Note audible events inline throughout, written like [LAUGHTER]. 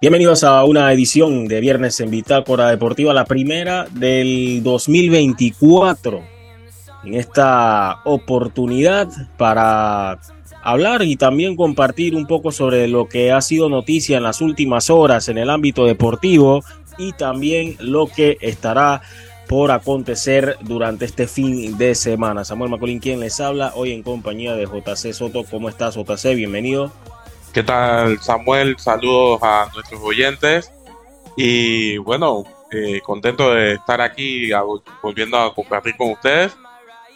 Bienvenidos a una edición de Viernes en Bitácora Deportiva, la primera del 2024. En esta oportunidad para hablar y también compartir un poco sobre lo que ha sido noticia en las últimas horas en el ámbito deportivo y también lo que estará por acontecer durante este fin de semana. Samuel Macolín, quien les habla hoy en compañía de JC Soto. ¿Cómo estás, JC? Bienvenido. ¿Qué tal, Samuel? Saludos a nuestros oyentes. Y bueno, eh, contento de estar aquí volviendo a compartir con ustedes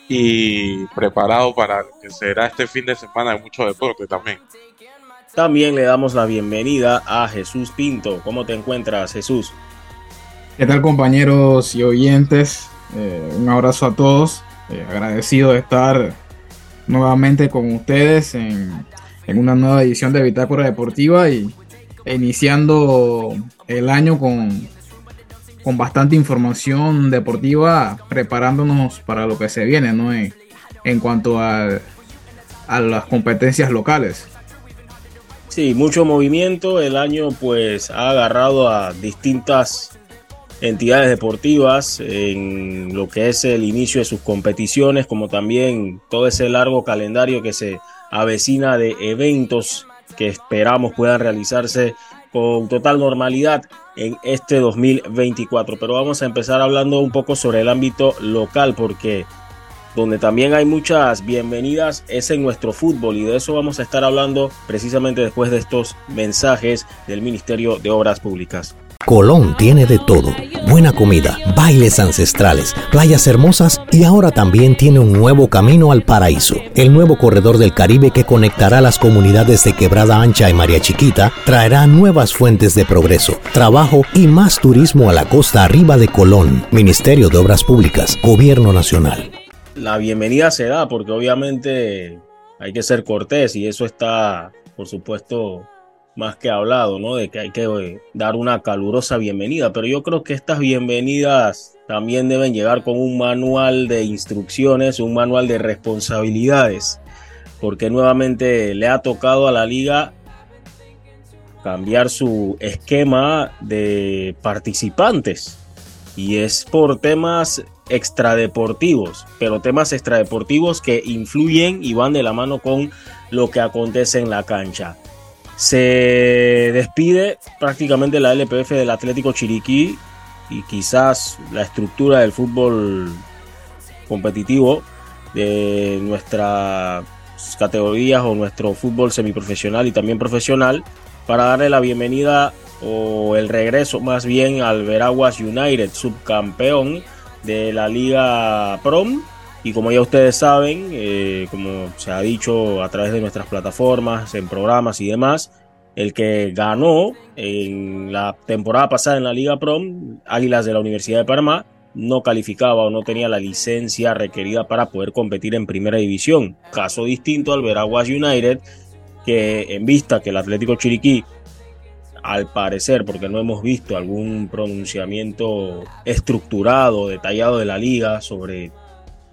y preparado para lo que será este fin de semana de mucho deporte también. También le damos la bienvenida a Jesús Pinto. ¿Cómo te encuentras, Jesús? ¿Qué tal, compañeros y oyentes? Eh, un abrazo a todos. Eh, agradecido de estar nuevamente con ustedes en en una nueva edición de Bitácora Deportiva y iniciando el año con, con bastante información deportiva, preparándonos para lo que se viene, ¿no? En, en cuanto a, a las competencias locales. Sí, mucho movimiento. El año pues ha agarrado a distintas entidades deportivas en lo que es el inicio de sus competiciones, como también todo ese largo calendario que se avecina de eventos que esperamos puedan realizarse con total normalidad en este 2024. Pero vamos a empezar hablando un poco sobre el ámbito local porque donde también hay muchas bienvenidas es en nuestro fútbol y de eso vamos a estar hablando precisamente después de estos mensajes del Ministerio de Obras Públicas. Colón tiene de todo. Buena comida, bailes ancestrales, playas hermosas y ahora también tiene un nuevo camino al paraíso. El nuevo corredor del Caribe que conectará las comunidades de Quebrada Ancha y María Chiquita traerá nuevas fuentes de progreso, trabajo y más turismo a la costa arriba de Colón. Ministerio de Obras Públicas, Gobierno Nacional. La bienvenida se da porque obviamente hay que ser cortés y eso está, por supuesto, más que hablado, ¿no? De que hay que eh, dar una calurosa bienvenida, pero yo creo que estas bienvenidas también deben llegar con un manual de instrucciones, un manual de responsabilidades, porque nuevamente le ha tocado a la liga cambiar su esquema de participantes y es por temas extradeportivos, pero temas extradeportivos que influyen y van de la mano con lo que acontece en la cancha. Se despide prácticamente la LPF del Atlético Chiriquí y quizás la estructura del fútbol competitivo de nuestras categorías o nuestro fútbol semiprofesional y también profesional para darle la bienvenida o el regreso más bien al Veraguas United, subcampeón de la Liga Prom y como ya ustedes saben, eh, como se ha dicho a través de nuestras plataformas, en programas y demás, el que ganó en la temporada pasada en la Liga Prom, Águilas de la Universidad de Panamá, no calificaba o no tenía la licencia requerida para poder competir en primera división. Caso distinto al Veraguas United, que en vista que el Atlético Chiriquí, al parecer, porque no hemos visto algún pronunciamiento estructurado, detallado de la liga sobre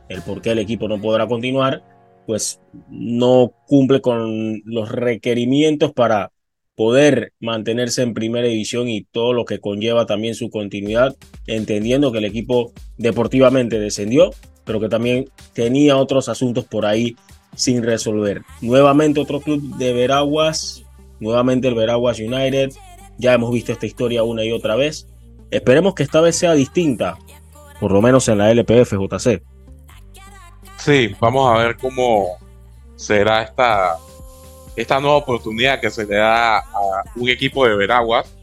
el por qué el equipo no podrá continuar, pues no cumple con los requerimientos para poder mantenerse en primera división y todo lo que conlleva también su continuidad, entendiendo que el equipo deportivamente descendió, pero que también tenía otros asuntos por ahí sin resolver. Nuevamente otro club de Veraguas, nuevamente el Veraguas United, ya hemos visto esta historia una y otra vez. Esperemos que esta vez sea distinta, por lo menos en la LPF JC. Sí, vamos a ver cómo será esta, esta nueva oportunidad que se le da a un equipo de Veraguas,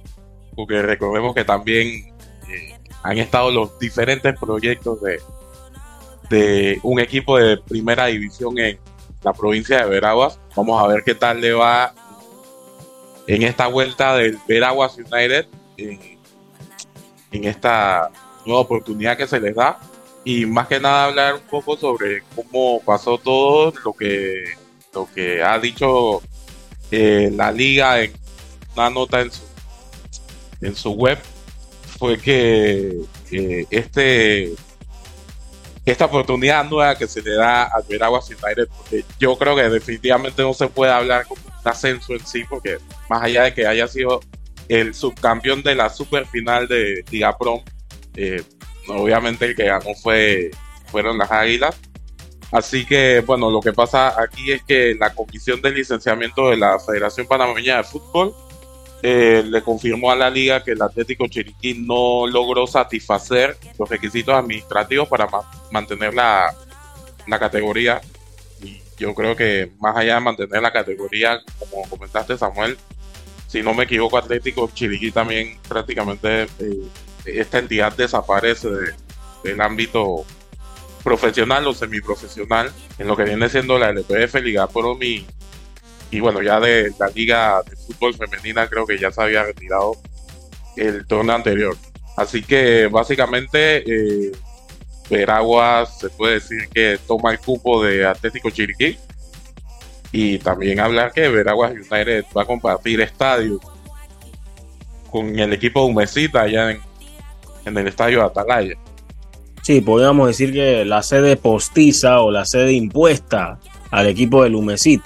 porque recordemos que también eh, han estado los diferentes proyectos de, de un equipo de primera división en la provincia de Veraguas. Vamos a ver qué tal le va en esta vuelta del Veraguas United, en, en esta nueva oportunidad que se les da y más que nada hablar un poco sobre cómo pasó todo lo que lo que ha dicho eh, la liga en una nota en su en su web fue que este esta oportunidad nueva que se le da al Veraguas United porque yo creo que definitivamente no se puede hablar como un ascenso en sí porque más allá de que haya sido el subcampeón de la super final de Liga Pro. Eh, obviamente el que ganó fue, fueron las Águilas. Así que, bueno, lo que pasa aquí es que la Comisión de Licenciamiento de la Federación Panameña de Fútbol eh, le confirmó a la liga que el Atlético Chiriquí no logró satisfacer los requisitos administrativos para mantener la, la categoría. Y yo creo que más allá de mantener la categoría, como comentaste Samuel, si no me equivoco, Atlético Chiriquí también prácticamente eh, esta entidad desaparece del ámbito profesional o semiprofesional en lo que viene siendo la LPF, Liga Promi y bueno, ya de la liga de fútbol femenina creo que ya se había retirado el torneo anterior. Así que básicamente eh, Veraguas se puede decir que toma el cupo de Atlético Chiriquí. Y también hablar que Veraguas United va a compartir estadio con el equipo de Humesita allá en, en el estadio Atalaya. Sí, podríamos decir que la sede postiza o la sede impuesta al equipo del Humecit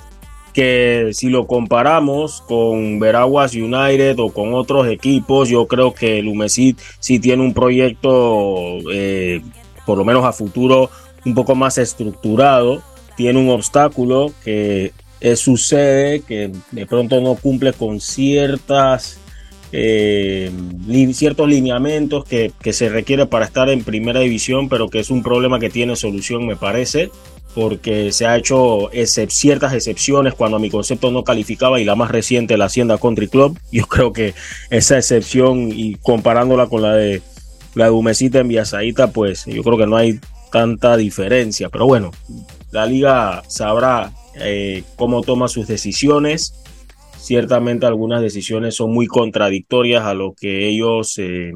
que si lo comparamos con Veraguas United o con otros equipos, yo creo que el Humecit sí tiene un proyecto, eh, por lo menos a futuro, un poco más estructurado. Tiene un obstáculo que es su sede, que de pronto no cumple con ciertas eh, ciertos lineamientos que, se requiere para estar en primera división, pero que es un problema que tiene solución, me parece porque se ha hecho ciertas excepciones cuando mi concepto no calificaba y la más reciente, la Hacienda Country Club. [LAUGHS] Yo creo que esa excepción y comparándola con la de la de Humecita en Viasaíta, pues yo creo que no hay tanta diferencia. Pero bueno, la liga sabrá eh, cómo toma sus decisiones. Ciertamente algunas decisiones son muy contradictorias a lo que ellos eh,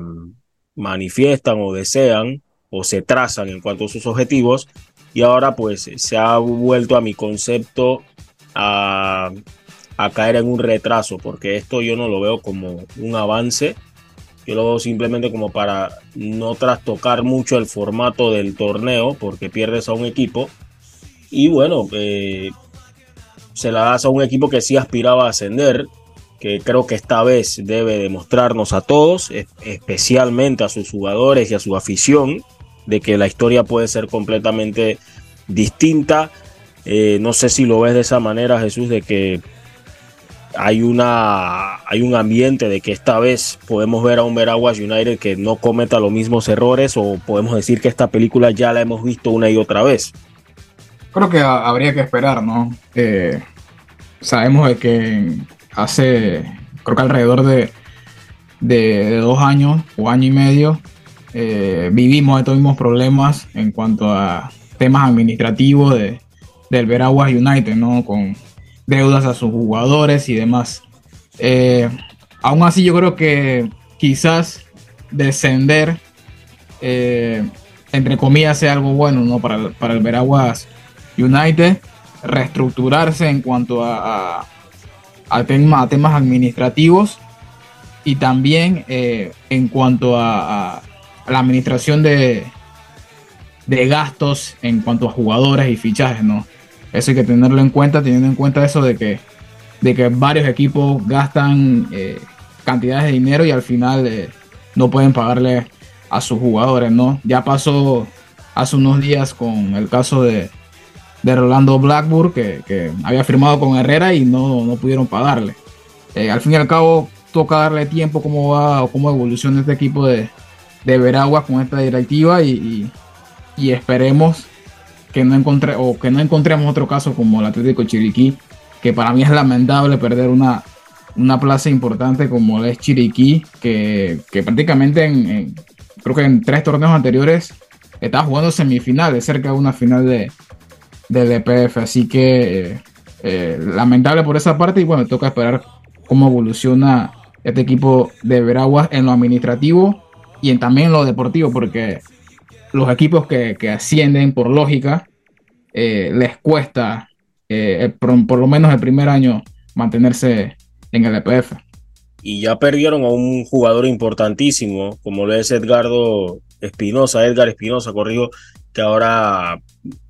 manifiestan o desean o se trazan en cuanto a sus objetivos. Y ahora pues se ha vuelto a mi concepto a, caer en un retraso, porque esto yo no lo veo como un avance, yo lo veo simplemente como para no trastocar mucho el formato del torneo, porque pierdes a un equipo, y bueno, eh, se la das a un equipo que sí aspiraba a ascender, que creo que esta vez debe demostrarnos a todos, especialmente a sus jugadores y a su afición, de que la historia puede ser completamente distinta. Eh, no sé si lo ves de esa manera, Jesús, de que hay, una, hay un ambiente de que esta vez podemos ver a un Veraguas United que no cometa los mismos errores o podemos decir que esta película ya la hemos visto una y otra vez. Creo que habría que esperar, ¿no? Eh, sabemos de que hace, creo que alrededor de, de dos años o año y medio, eh, vivimos estos mismos problemas en cuanto a temas administrativos de, del Veraguas United, ¿no? Con deudas a sus jugadores y demás. Eh, aún así, yo creo que quizás descender, eh, entre comillas, sea algo bueno, ¿no? Para, para el Veraguas United, reestructurarse en cuanto a, temas administrativos y también en cuanto a la administración de, de gastos en cuanto a jugadores y fichajes, ¿no? Eso hay que tenerlo en cuenta, teniendo en cuenta eso de que, de que varios equipos gastan eh, cantidades de dinero y al final eh, no pueden pagarle a sus jugadores, ¿no? Ya pasó hace unos días con el caso de, de Rolando Blackburn, que, había firmado con Herrera y no, no pudieron pagarle. Eh, al fin y al cabo, toca darle tiempo cómo va o cómo evoluciona este equipo de, de Veragua con esta directiva y, esperemos que no, encontre, o que no encontremos otro caso como el Atlético Chiriquí, que para mí es lamentable perder una, una plaza importante como es Chiriquí, que, prácticamente en, creo que en tres torneos anteriores estaba jugando semifinales, cerca de una final de, del EPF, así que eh, eh, lamentable por esa parte y bueno, toca esperar cómo evoluciona este equipo de Veraguas en lo administrativo y en, también lo deportivo, porque los equipos que, ascienden por lógica eh, les cuesta eh, por, lo menos el primer año mantenerse en el EPF. Y ya perdieron a un jugador importantísimo, como lo es Edgardo Espinosa, Edgar Espinosa, corrijo, que ahora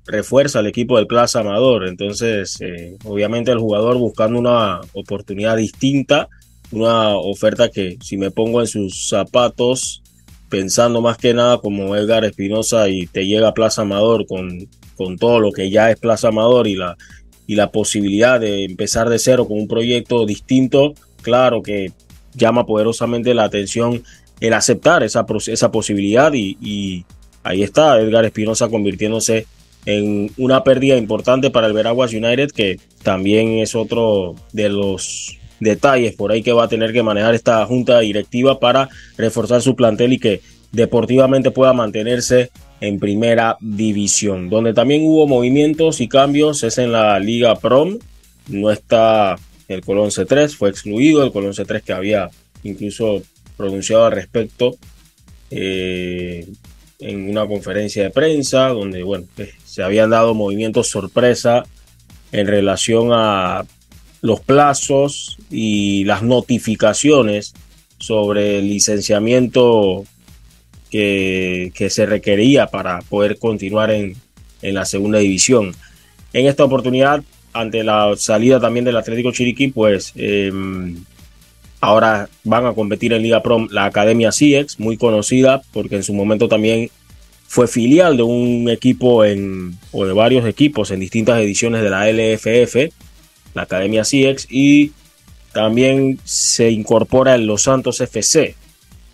refuerza el equipo del Plaza Amador. Entonces, eh, obviamente el jugador buscando una oportunidad distinta una oferta que si me pongo en sus zapatos, pensando más que nada como Edgar Espinosa y te llega a Plaza Amador con, con todo lo que ya es Plaza Amador y la, y la posibilidad de empezar de cero con un proyecto distinto, claro que llama poderosamente la atención el aceptar esa, esa posibilidad y ahí está Edgar Espinosa convirtiéndose en una pérdida importante para el Veraguas United que también es otro de los detalles por ahí que va a tener que manejar esta junta directiva para reforzar su plantel y que deportivamente pueda mantenerse en primera división. Donde también hubo movimientos y cambios es en la Liga Prom. No está el Colón C3, fue excluido el Colón C3 que había incluso pronunciado al respecto eh, en una conferencia de prensa donde bueno, eh, se habían dado movimientos sorpresa en relación a los plazos y las notificaciones sobre el licenciamiento que, que se requería para poder continuar en, en, la segunda división. En esta oportunidad, ante la salida también del Atlético Chiriquí, pues eh, ahora van a competir en Liga Prom la Academia CIEX, muy conocida porque en su momento también fue filial de un equipo o de varios equipos en distintas ediciones de la LFF la Academia CIEX, y también se incorpora en Los Santos FC,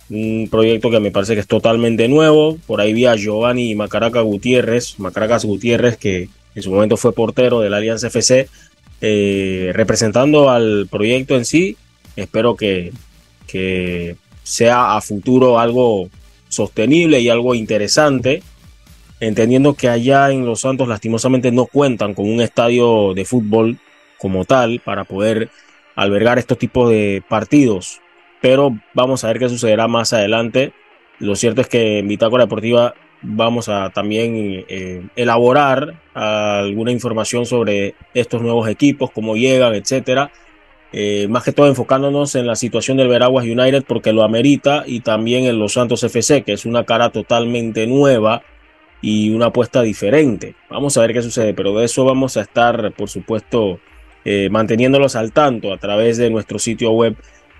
un proyecto que me parece que es totalmente nuevo. Por ahí vi a Giovanni Macaraca Gutiérrez, Macaracas Gutiérrez, que en su momento fue portero de la Alianza FC, eh, representando al proyecto en sí. Espero que, que sea a futuro algo sostenible y algo interesante entendiendo que allá en Los Santos lastimosamente no cuentan con un estadio de fútbol como tal para poder albergar estos tipos de partidos. Pero vamos a ver qué sucederá más adelante. Lo cierto es que en Bitácora Deportiva vamos a también eh, elaborar alguna información sobre estos nuevos equipos, cómo llegan, etcétera. Eh, más que todo enfocándonos en la situación del Veraguas United porque lo amerita y también en los Santos FC, que es una cara totalmente nueva y una apuesta diferente. Vamos a ver qué sucede, pero de eso vamos a estar, por supuesto, eh, manteniéndolos al tanto a través de nuestro sitio web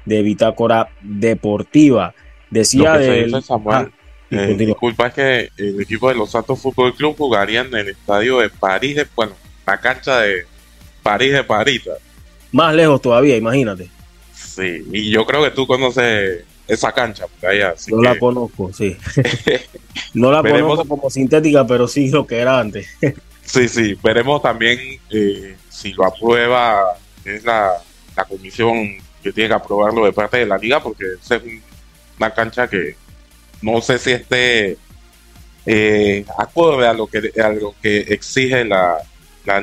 de Bitácora Deportiva. Decía de Samuel, ah, eh, disculpa, es que el equipo de los Santos Fútbol Club jugaría en el estadio de París, de, bueno, la cancha de París de Parita. Más lejos todavía, imagínate. Sí, y yo creo que tú conoces esa cancha. Allá, no la conozco, sí. [LAUGHS] no la conozco como sintética, pero sí lo que era antes. [LAUGHS] sí, sí, veremos también eh, si lo aprueba es la, comisión que tiene que aprobarlo de parte de la liga, porque es una cancha que no sé si esté eh, acorde a lo que a lo que exige la,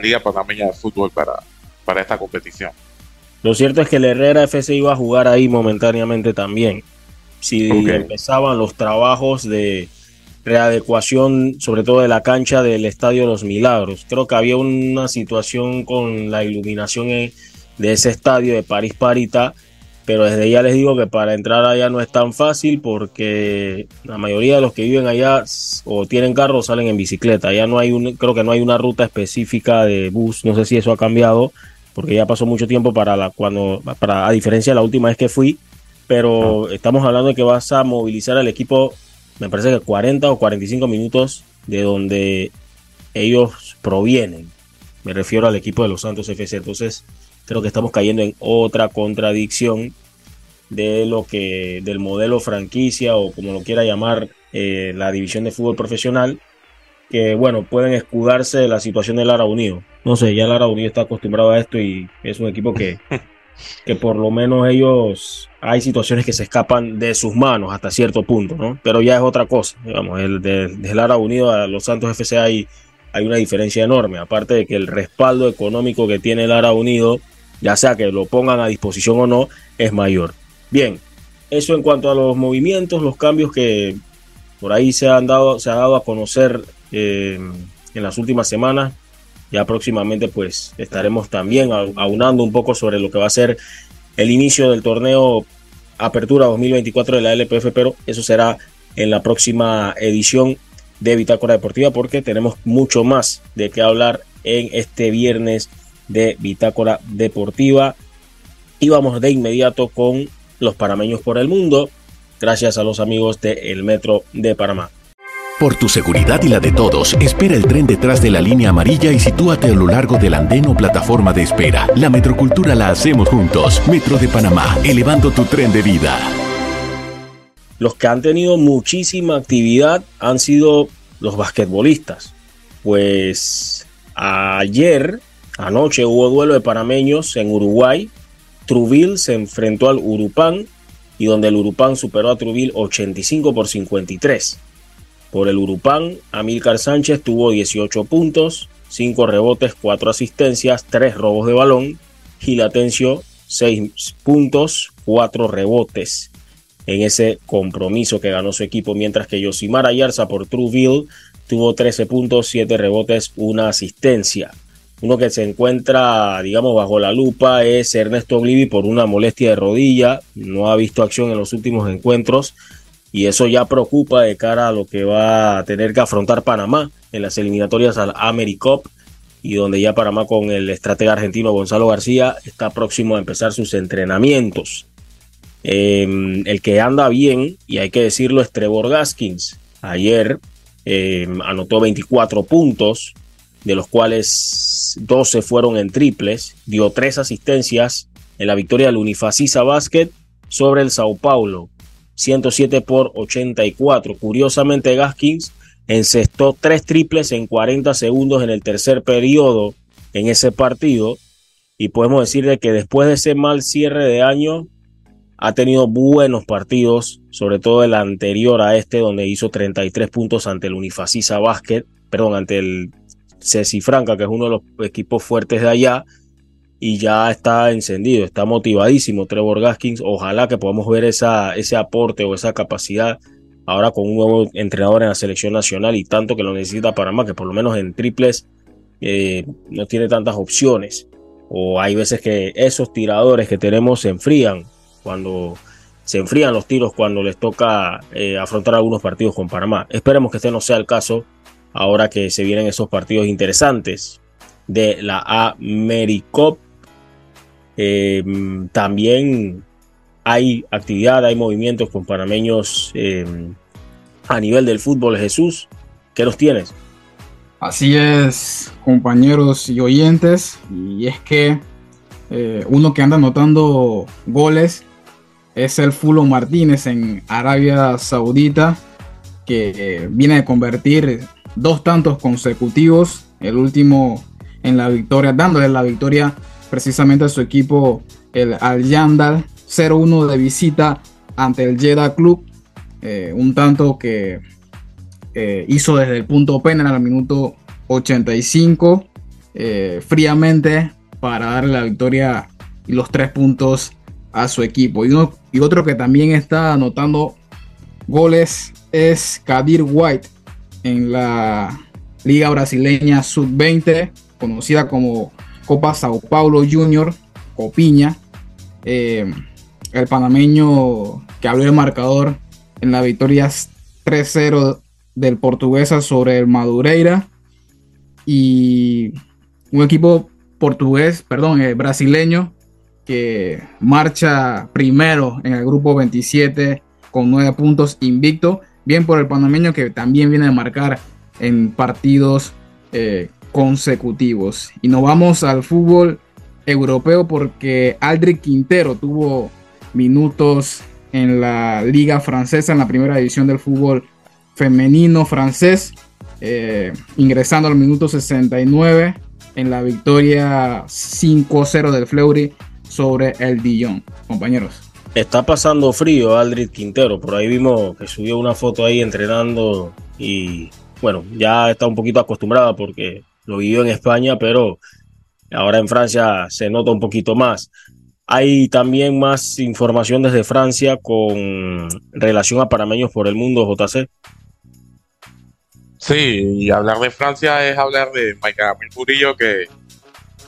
Liga Panameña de Fútbol para, para esta competición. Lo cierto es que el Herrera FC iba a jugar ahí momentáneamente también. Si empezaban los trabajos de, readecuación, sobre todo de la cancha del Estadio Los Milagros. Creo que había una situación con la iluminación de ese estadio de París Parita, pero desde ya les digo que para entrar allá no es tan fácil porque la mayoría de los que viven allá o tienen carro o salen en bicicleta. Ya no hay un, creo que no hay una ruta específica de bus, no sé si eso ha cambiado porque ya pasó mucho tiempo para la cuando para a diferencia de la última vez que fui, pero ah. estamos hablando de que vas a movilizar al equipo me parece que 40 o 45 minutos de donde ellos provienen. Me refiero al equipo de los Santos FC. Entonces, creo que estamos cayendo en otra contradicción de lo que del modelo franquicia o como lo quiera llamar eh, la división de fútbol profesional que bueno pueden escudarse de la situación del Lara Unido no sé ya el Lara Unido está acostumbrado a esto y es un equipo que [LAUGHS] que por lo menos ellos hay situaciones que se escapan de sus manos hasta cierto punto, ¿no? Pero ya es otra cosa, digamos, el de, de Lara Unido a los Santos FC hay, hay una diferencia enorme, aparte de que el respaldo económico que tiene Lara Unido, ya sea que lo pongan a disposición o no, es mayor. Bien, eso en cuanto a los movimientos, los cambios que por ahí se han dado, se ha dado a conocer eh, en las últimas semanas. Ya próximamente pues estaremos también aunando un poco sobre lo que va a ser el inicio del torneo Apertura 2024 de la LPF, pero eso será en la próxima edición de Bitácora Deportiva porque tenemos mucho más de qué hablar en este viernes de Bitácora Deportiva. Y vamos de inmediato con los parameños por el mundo, gracias a los amigos del Metro de Panamá. Por tu seguridad y la de todos, espera el tren detrás de la línea amarilla y sitúate a lo largo del andén o plataforma de espera. La metrocultura la hacemos juntos. Metro de Panamá, elevando tu tren de vida. Los que han tenido muchísima actividad han sido los basquetbolistas. Pues ayer, anoche, hubo duelo de panameños en Uruguay. Truville se enfrentó al Urupán y donde el Urupán superó a Truville 85 por 53. Por el Urupán, Amílcar Sánchez tuvo 18 puntos, 5 rebotes, 4 asistencias, 3 robos de balón. Gil Atencio, 6 puntos, 4 rebotes en ese compromiso que ganó su equipo, mientras que Yosimar Ayarza por Trueville tuvo 13 puntos, 7 rebotes, 1 asistencia. Uno que se encuentra, digamos, bajo la lupa es Ernesto Glivi por una molestia de rodilla. No ha visto acción en los últimos encuentros y eso ya preocupa de cara a lo que va a tener que afrontar Panamá en las eliminatorias al AmeriCup y donde ya Panamá con el estratega argentino Gonzalo García está próximo a empezar sus entrenamientos. Em, el que anda bien, y hay que decirlo, es Trevor Gaskins. Ayer em, anotó 24 puntos, de los cuales 12 fueron en triples, dio 3 asistencias en la victoria del Unifacisa Basket sobre el Sao Paulo. 107 por 84. Curiosamente, Gaskins encestó tres triples en 40 segundos en el tercer periodo en ese partido. Y podemos decirle que después de ese mal cierre de año, ha tenido buenos partidos, sobre todo el anterior a este, donde hizo 33 puntos ante el Unifacisa Basket, perdón, ante el Ceci Franca, que es uno de los equipos fuertes de allá y ya está encendido, está motivadísimo Trevor Gaskins. Ojalá que podamos ver esa, ese aporte o esa capacidad ahora con un nuevo entrenador en la selección nacional y tanto que lo necesita Panamá, que por lo menos en triples eh, no tiene tantas opciones. O hay veces que esos tiradores que tenemos se enfrían cuando se enfrían los tiros cuando les toca eh, afrontar algunos partidos con Panamá. Esperemos que este no sea el caso ahora que se vienen esos partidos interesantes de la AmeriCup eh, también hay actividad, hay movimientos con panameños eh, a nivel del fútbol. Jesús, ¿qué nos tienes? Así es, compañeros y oyentes. Y es que eh, uno que anda anotando goles es el Fulo Martínez en Arabia Saudita, que viene de convertir dos tantos consecutivos. El último en la victoria, dándole la victoria precisamente a su equipo, el Al Yandal, 0-1 de visita ante el Jeddah Club. Eh, un tanto que eh, hizo desde el punto penal al minuto 85, eh, fríamente para darle la victoria y los tres puntos a su equipo. Y, uno, y otro que también está anotando goles es Kadir White en la Liga Brasileña Sub-20, conocida como Copa Sao Paulo Junior, Copiña. Eh, el panameño que abrió el marcador en la victoria 3-0 del Portuguesa sobre el Madureira. Y un equipo portugués, perdón, eh, brasileño que marcha primero en el grupo 27 con 9 puntos invicto. Bien por el panameño que también viene a marcar en partidos eh, consecutivos. Y nos vamos al fútbol europeo porque Aldric Quintero tuvo minutos en la liga francesa, en la primera división del fútbol femenino francés, eh, ingresando al minuto 69 en la victoria 5-0 del Fleury sobre el Dijon. Compañeros. Está pasando frío Aldric Quintero, por ahí vimos que subió una foto ahí entrenando y bueno, ya está un poquito acostumbrada porque lo vivió en España, pero ahora en Francia se nota un poquito más. Hay también más información desde Francia con relación a panameños por el mundo, JC. Sí, y hablar de Francia es hablar de Michael Murillo, que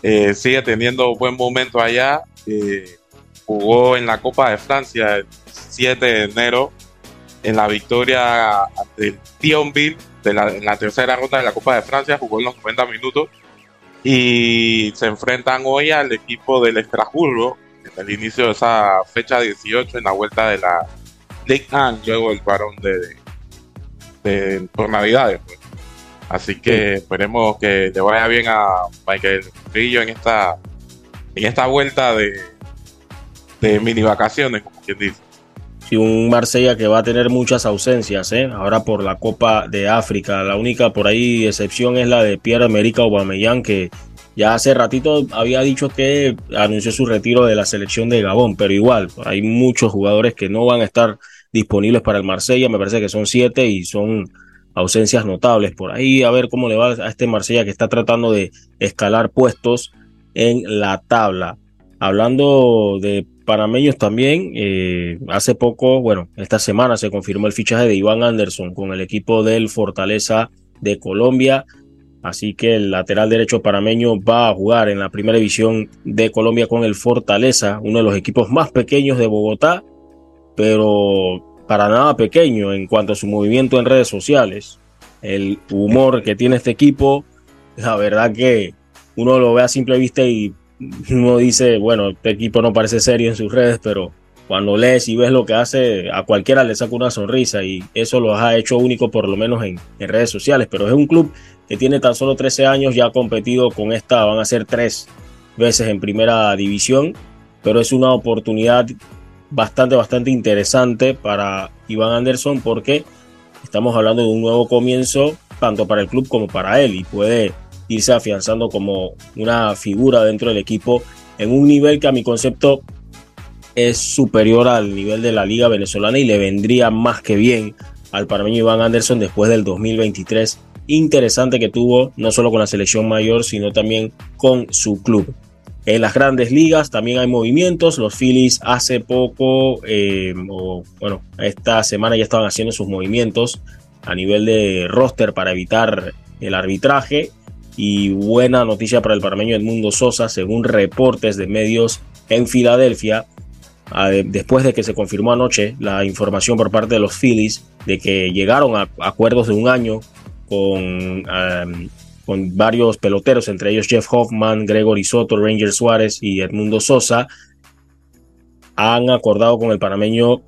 eh, sigue teniendo buen momento allá. Eh, jugó en la Copa de Francia el 7 de enero en la victoria ante Thionville en la tercera ronda de la Copa de Francia, jugó en los 90 minutos y se enfrentan hoy al equipo del Estrasburgo en el inicio de esa fecha 18 en la vuelta de la League One, luego el varón de, de, por Navidades. Pues. Así que esperemos que le vaya bien a Michael Rillo en esta en esta vuelta de, de mini vacaciones, como quien dice. Sí, un Marsella que va a tener muchas ausencias, ¿eh? ahora por la Copa de África. La única por ahí excepción es la de Pierre-Emerick Aubameyang, que ya hace ratito había dicho que anunció su retiro de la selección de Gabón, pero igual, hay muchos jugadores que no van a estar disponibles para el Marsella, me parece que son siete y son ausencias notables por ahí, a ver cómo le va a este Marsella que está tratando de escalar puestos en la tabla. Hablando de panameños también, eh, hace poco, bueno, esta semana se confirmó el fichaje de Iván Anderson con el equipo del Fortaleza de Colombia. Así que el lateral derecho panameño va a jugar en la primera división de Colombia con el Fortaleza, uno de los equipos más pequeños de Bogotá, pero para nada pequeño en cuanto a su movimiento en redes sociales. El humor que tiene este equipo, la verdad que uno lo ve a simple vista y uno dice, bueno, este equipo no parece serio en sus redes, pero cuando lees y ves lo que hace, a cualquiera le saca una sonrisa y eso lo ha hecho único por lo menos en, redes sociales. Pero es un club que tiene tan solo 13 años, ya ha competido con esta, van a ser tres veces en primera división, pero es una oportunidad bastante, bastante interesante para Iván Anderson porque estamos hablando de un nuevo comienzo tanto para el club como para él y puede irse afianzando como una figura dentro del equipo en un nivel que a mi concepto es superior al nivel de la liga venezolana y le vendría más que bien al parameño Iván Anderson después del 2023 interesante que tuvo no solo con la selección mayor sino también con su club. En las grandes ligas también hay movimientos. Los Phillies hace poco, eh, o bueno, esta semana ya estaban haciendo sus movimientos a nivel de roster para evitar el arbitraje y buena noticia para el parmeño Edmundo Sosa, según reportes de medios en Filadelfia, después de que se confirmó anoche la información por parte de los Phillies de que llegaron a acuerdos de un año con, con varios peloteros, entre ellos Jeff Hoffman, Gregory Soto, Ranger Suárez y Edmundo Sosa, han acordado con el panameño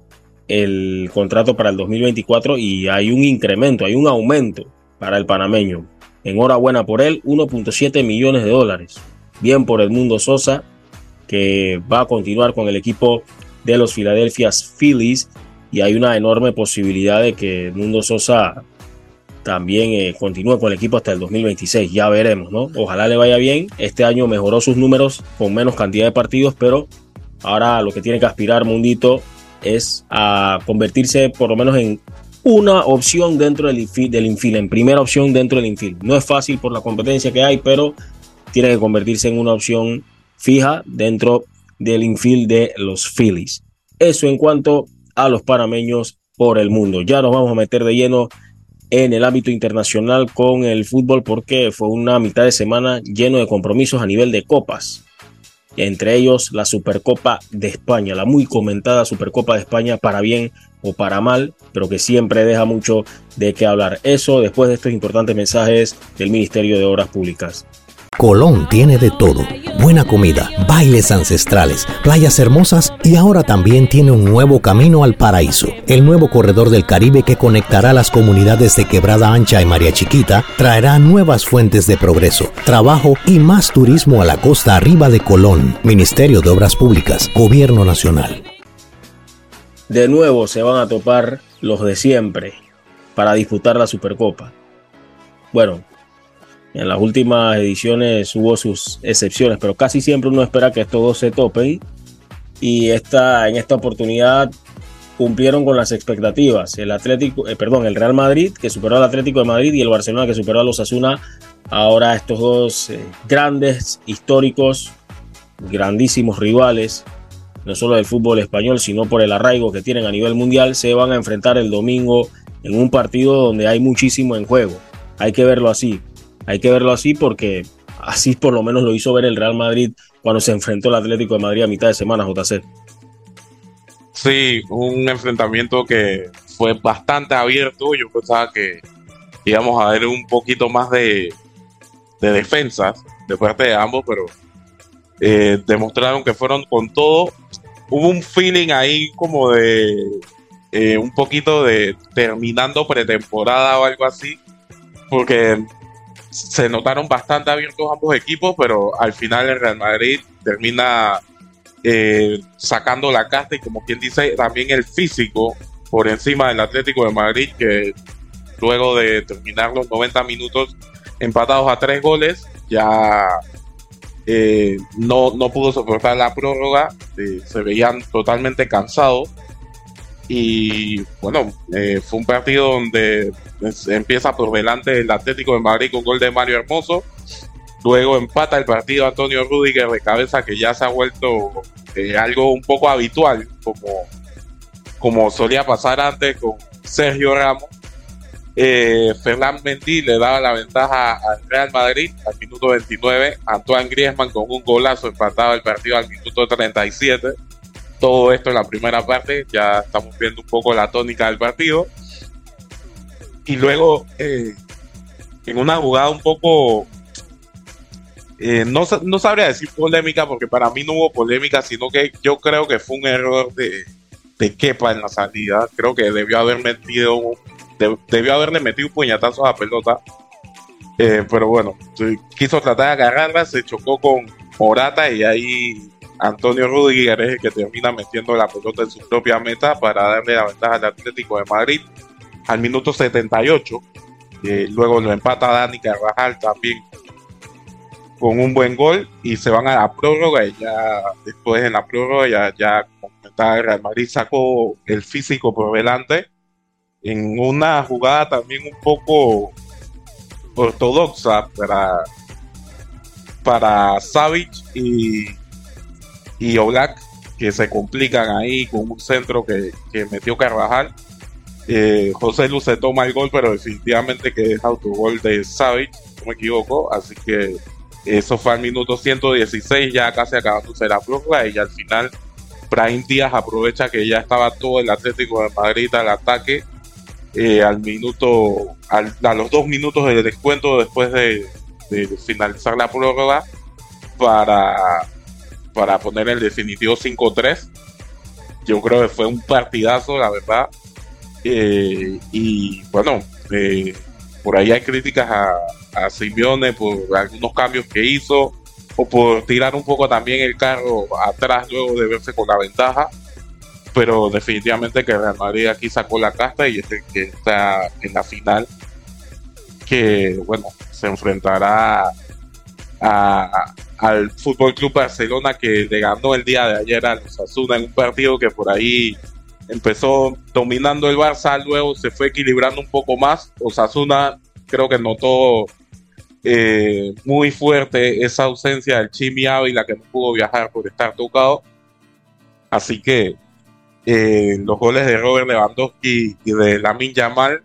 el contrato para el 2024 y hay un incremento, hay un aumento para el panameño. Enhorabuena por él, 1.7 millones de dólares. Bien por Edmundo Sosa, que va a continuar con el equipo de los Philadelphia Phillies. Y hay una enorme posibilidad de que Edmundo Sosa también eh, continúe con el equipo hasta el 2026. Ya veremos, ¿no? Ojalá le vaya bien. Este año mejoró sus números con menos cantidad de partidos, pero ahora lo que tiene que aspirar Mundito es a convertirse por lo menos en una opción dentro del del infield, en primera opción dentro del infield. No es fácil por la competencia que hay, pero tiene que convertirse en una opción fija dentro del infield de los Phillies. Eso en cuanto a los panameños por el mundo. Ya nos vamos a meter de lleno en el ámbito internacional con el fútbol porque fue una mitad de semana lleno de compromisos a nivel de copas entre ellos la Supercopa de España, la muy comentada Supercopa de España para bien o para mal, pero que siempre deja mucho de qué hablar. Eso después de estos importantes mensajes del Ministerio de Obras Públicas. Colón tiene de todo. Buena comida, bailes ancestrales, playas hermosas y ahora también tiene un nuevo camino al paraíso. El nuevo corredor del Caribe que conectará las comunidades de Quebrada Ancha y María Chiquita traerá nuevas fuentes de progreso, trabajo y más turismo a la costa arriba de Colón. Ministerio de Obras Públicas, Gobierno Nacional. De nuevo se van a topar los de siempre para disputar la Supercopa. Bueno, en las últimas ediciones hubo sus excepciones, pero casi siempre uno espera que estos dos se topen. Y esta, en esta oportunidad cumplieron con las expectativas. El Atlético, eh, perdón, el Real Madrid que superó al Atlético de Madrid y el Barcelona que superó a los Asuna. Ahora estos dos eh, grandes históricos, grandísimos rivales, no solo del fútbol español, sino por el arraigo que tienen a nivel mundial, se van a enfrentar el domingo en un partido donde hay muchísimo en juego. Hay que verlo así. Hay que verlo así porque así por lo menos lo hizo ver el Real Madrid cuando se enfrentó al Atlético de Madrid a mitad de semana, JC. Sí, un enfrentamiento que fue bastante abierto. Yo pensaba que íbamos a ver un poquito más de, de defensas de parte de ambos, pero eh, demostraron que fueron con todo. Hubo un feeling ahí como de eh, un poquito de terminando pretemporada o algo así, porque se notaron bastante abiertos ambos equipos, pero al final el Real Madrid termina eh, sacando la casta y como quien dice también el físico por encima del Atlético de Madrid que luego de terminar los 90 minutos empatados a tres goles ya eh, no, no pudo soportar la prórroga, se veían totalmente cansados y bueno, eh, fue un partido donde empieza por delante el Atlético de Madrid con gol de Mario Hermoso. Luego empata el partido Antonio Rudiger de cabeza, que ya se ha vuelto eh, algo un poco habitual, como, como solía pasar antes con Sergio Ramos. Eh, Fernán Mendy le daba la ventaja al Real Madrid al minuto 29. Antoine Griezmann con un golazo empataba el partido al minuto 37 todo esto en la primera parte, ya estamos viendo un poco la tónica del partido. Y luego, eh, en una jugada un poco, eh, no, no sabría decir polémica, porque para mí no hubo polémica, sino que yo creo que fue un error de, de en la salida. Creo que debió haber metido, debió haberle metido puñetazo a la pelota. Eh, pero bueno, quiso tratar de agarrarla, se chocó con Morata y ahí Antonio Rudiger es el que termina metiendo la pelota en su propia meta para darle la ventaja al Atlético de Madrid al minuto 78. Eh, luego lo empata Dani Carvajal también con un buen gol y se van a la prórroga y ya después en la prórroga ya, ya el Real Madrid sacó el físico por delante en una jugada también un poco ortodoxa para para Savic y y Oblak, que se complican ahí con un centro que, metió Carvajal. Eh, José Luz se toma el gol, pero definitivamente que es autogol de Savic, no me equivoco. Así que eso fue al minuto 116, ya casi acabándose la prórroga. Y al final, Brahim Díaz aprovecha que ya estaba todo el Atlético de Madrid al ataque. Eh, al minuto, a los dos minutos de descuento después de, de finalizar la prórroga, para para poner el definitivo 5-3. Yo creo que fue un partidazo, la verdad. Eh, y bueno, eh, por ahí hay críticas a, a Simeone por algunos cambios que hizo o por tirar un poco también el carro atrás luego de verse con la ventaja. Pero definitivamente que Real Madrid aquí sacó la casta y es el que está en la final. Que bueno, se enfrentará a, al Fútbol Club Barcelona que le ganó el día de ayer a los Osasuna en un partido que por ahí empezó dominando el Barça, luego se fue equilibrando un poco más. Osasuna creo que notó eh, muy fuerte esa ausencia del Chimi Ávila que no pudo viajar por estar tocado. Así que eh, los goles de Robert Lewandowski y de Lamin Yamal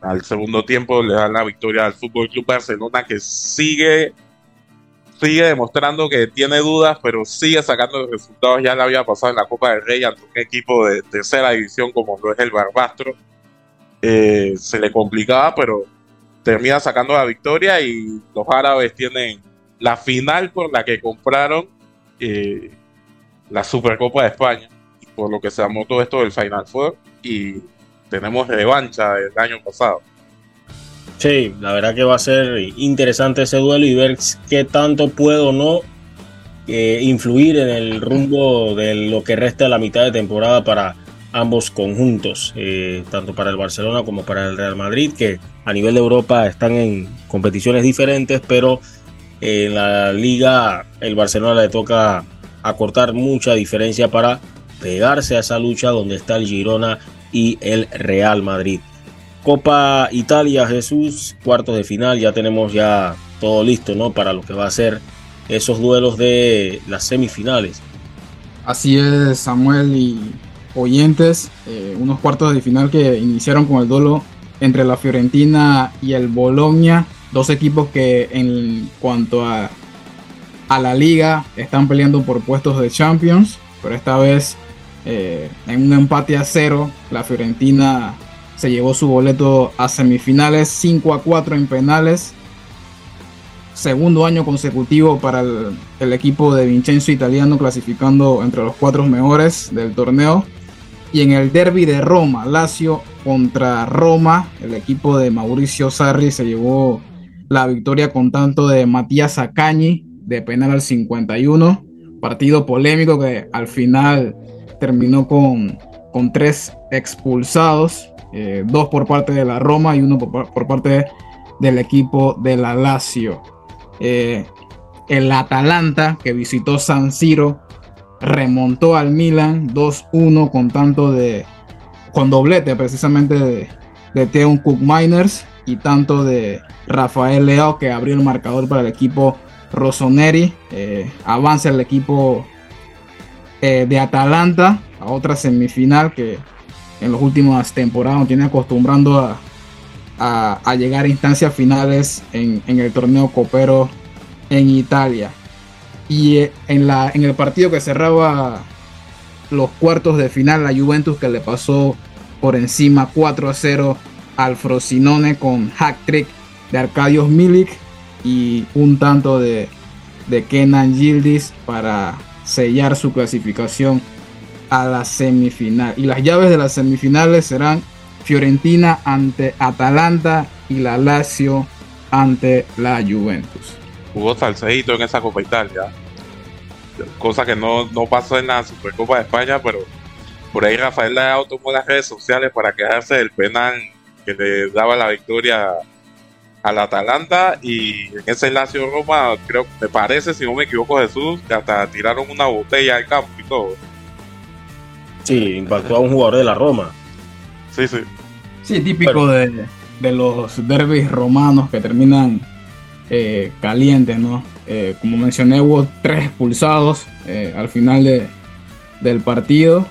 al segundo tiempo le dan la victoria al Fútbol Club Barcelona que sigue sigue demostrando que tiene dudas, pero sigue sacando los resultados. Ya le había pasado en la Copa del Rey ante un equipo de tercera división como lo es el Barbastro. Eh, se le complicaba, pero termina sacando la victoria y los árabes tienen la final por la que compraron eh, la Supercopa de España, por lo que se llamó todo esto del Final Four y tenemos revancha del año pasado. Sí, la verdad que va a ser interesante ese duelo y ver qué tanto puedo o no eh, influir en el rumbo de lo que resta de la mitad de temporada para ambos conjuntos, eh, tanto para el Barcelona como para el Real Madrid, que a nivel de Europa están en competiciones diferentes, pero en la liga el Barcelona le toca acortar mucha diferencia para pegarse a esa lucha donde está el Girona y el Real Madrid. Copa Italia, Jesús, cuartos de final, ya tenemos ya todo listo, ¿no? Para lo que va a ser esos duelos de las semifinales. Así es, Samuel y oyentes, eh, unos cuartos de final que iniciaron con el duelo entre la Fiorentina y el Bologna, dos equipos que en cuanto a, a la liga están peleando por puestos de Champions, pero esta vez eh, en un empate a cero, la Fiorentina se llevó su boleto a semifinales 5 a 4 en penales. segundo año consecutivo para el, equipo de Vincenzo Italiano clasificando entre los cuatro mejores del torneo. Y en el derby de Roma, Lazio contra Roma, el equipo de Mauricio Sarri se llevó la victoria con tanto de Matías Acañi de penal al 51. Partido polémico que al final terminó con, con tres expulsados, eh, dos por parte de la Roma y uno por, parte del equipo de la Lazio. Eh, el Atalanta, que visitó San Siro, remontó al Milan 2-1 con tanto de. con doblete precisamente de, de Cook Miners y tanto de Rafael Leao que abrió el marcador para el equipo Rossoneri. Eh, avanza el equipo eh, de Atalanta a otra semifinal que en las últimas temporadas nos tiene acostumbrando a, a, llegar a instancias finales en, el torneo copero en Italia. Y eh, en, la, en el partido que cerraba los cuartos de final, la Juventus que le pasó por encima 4 a 0 al Frosinone con hack trick de Arcadios Milik y un tanto de, de Kenan Gildis para sellar su clasificación a la semifinal. Y las llaves de las semifinales serán Fiorentina ante Atalanta y la Lazio ante la Juventus. Hubo salseíto en esa Copa Italia, cosa que no, no pasó en la Supercopa de España, pero por ahí Rafael Leao tomó las redes sociales para quejarse del penal que le daba la victoria al Atalanta y en ese Lazio Roma creo me parece si no me equivoco Jesús que hasta tiraron una botella al campo y todo sí impactó a un jugador de la Roma Sí, sí. Sí, típico de, los derbis romanos que terminan eh, calientes, ¿no? Eh, como mencioné, hubo tres expulsados eh, al final de, del partido,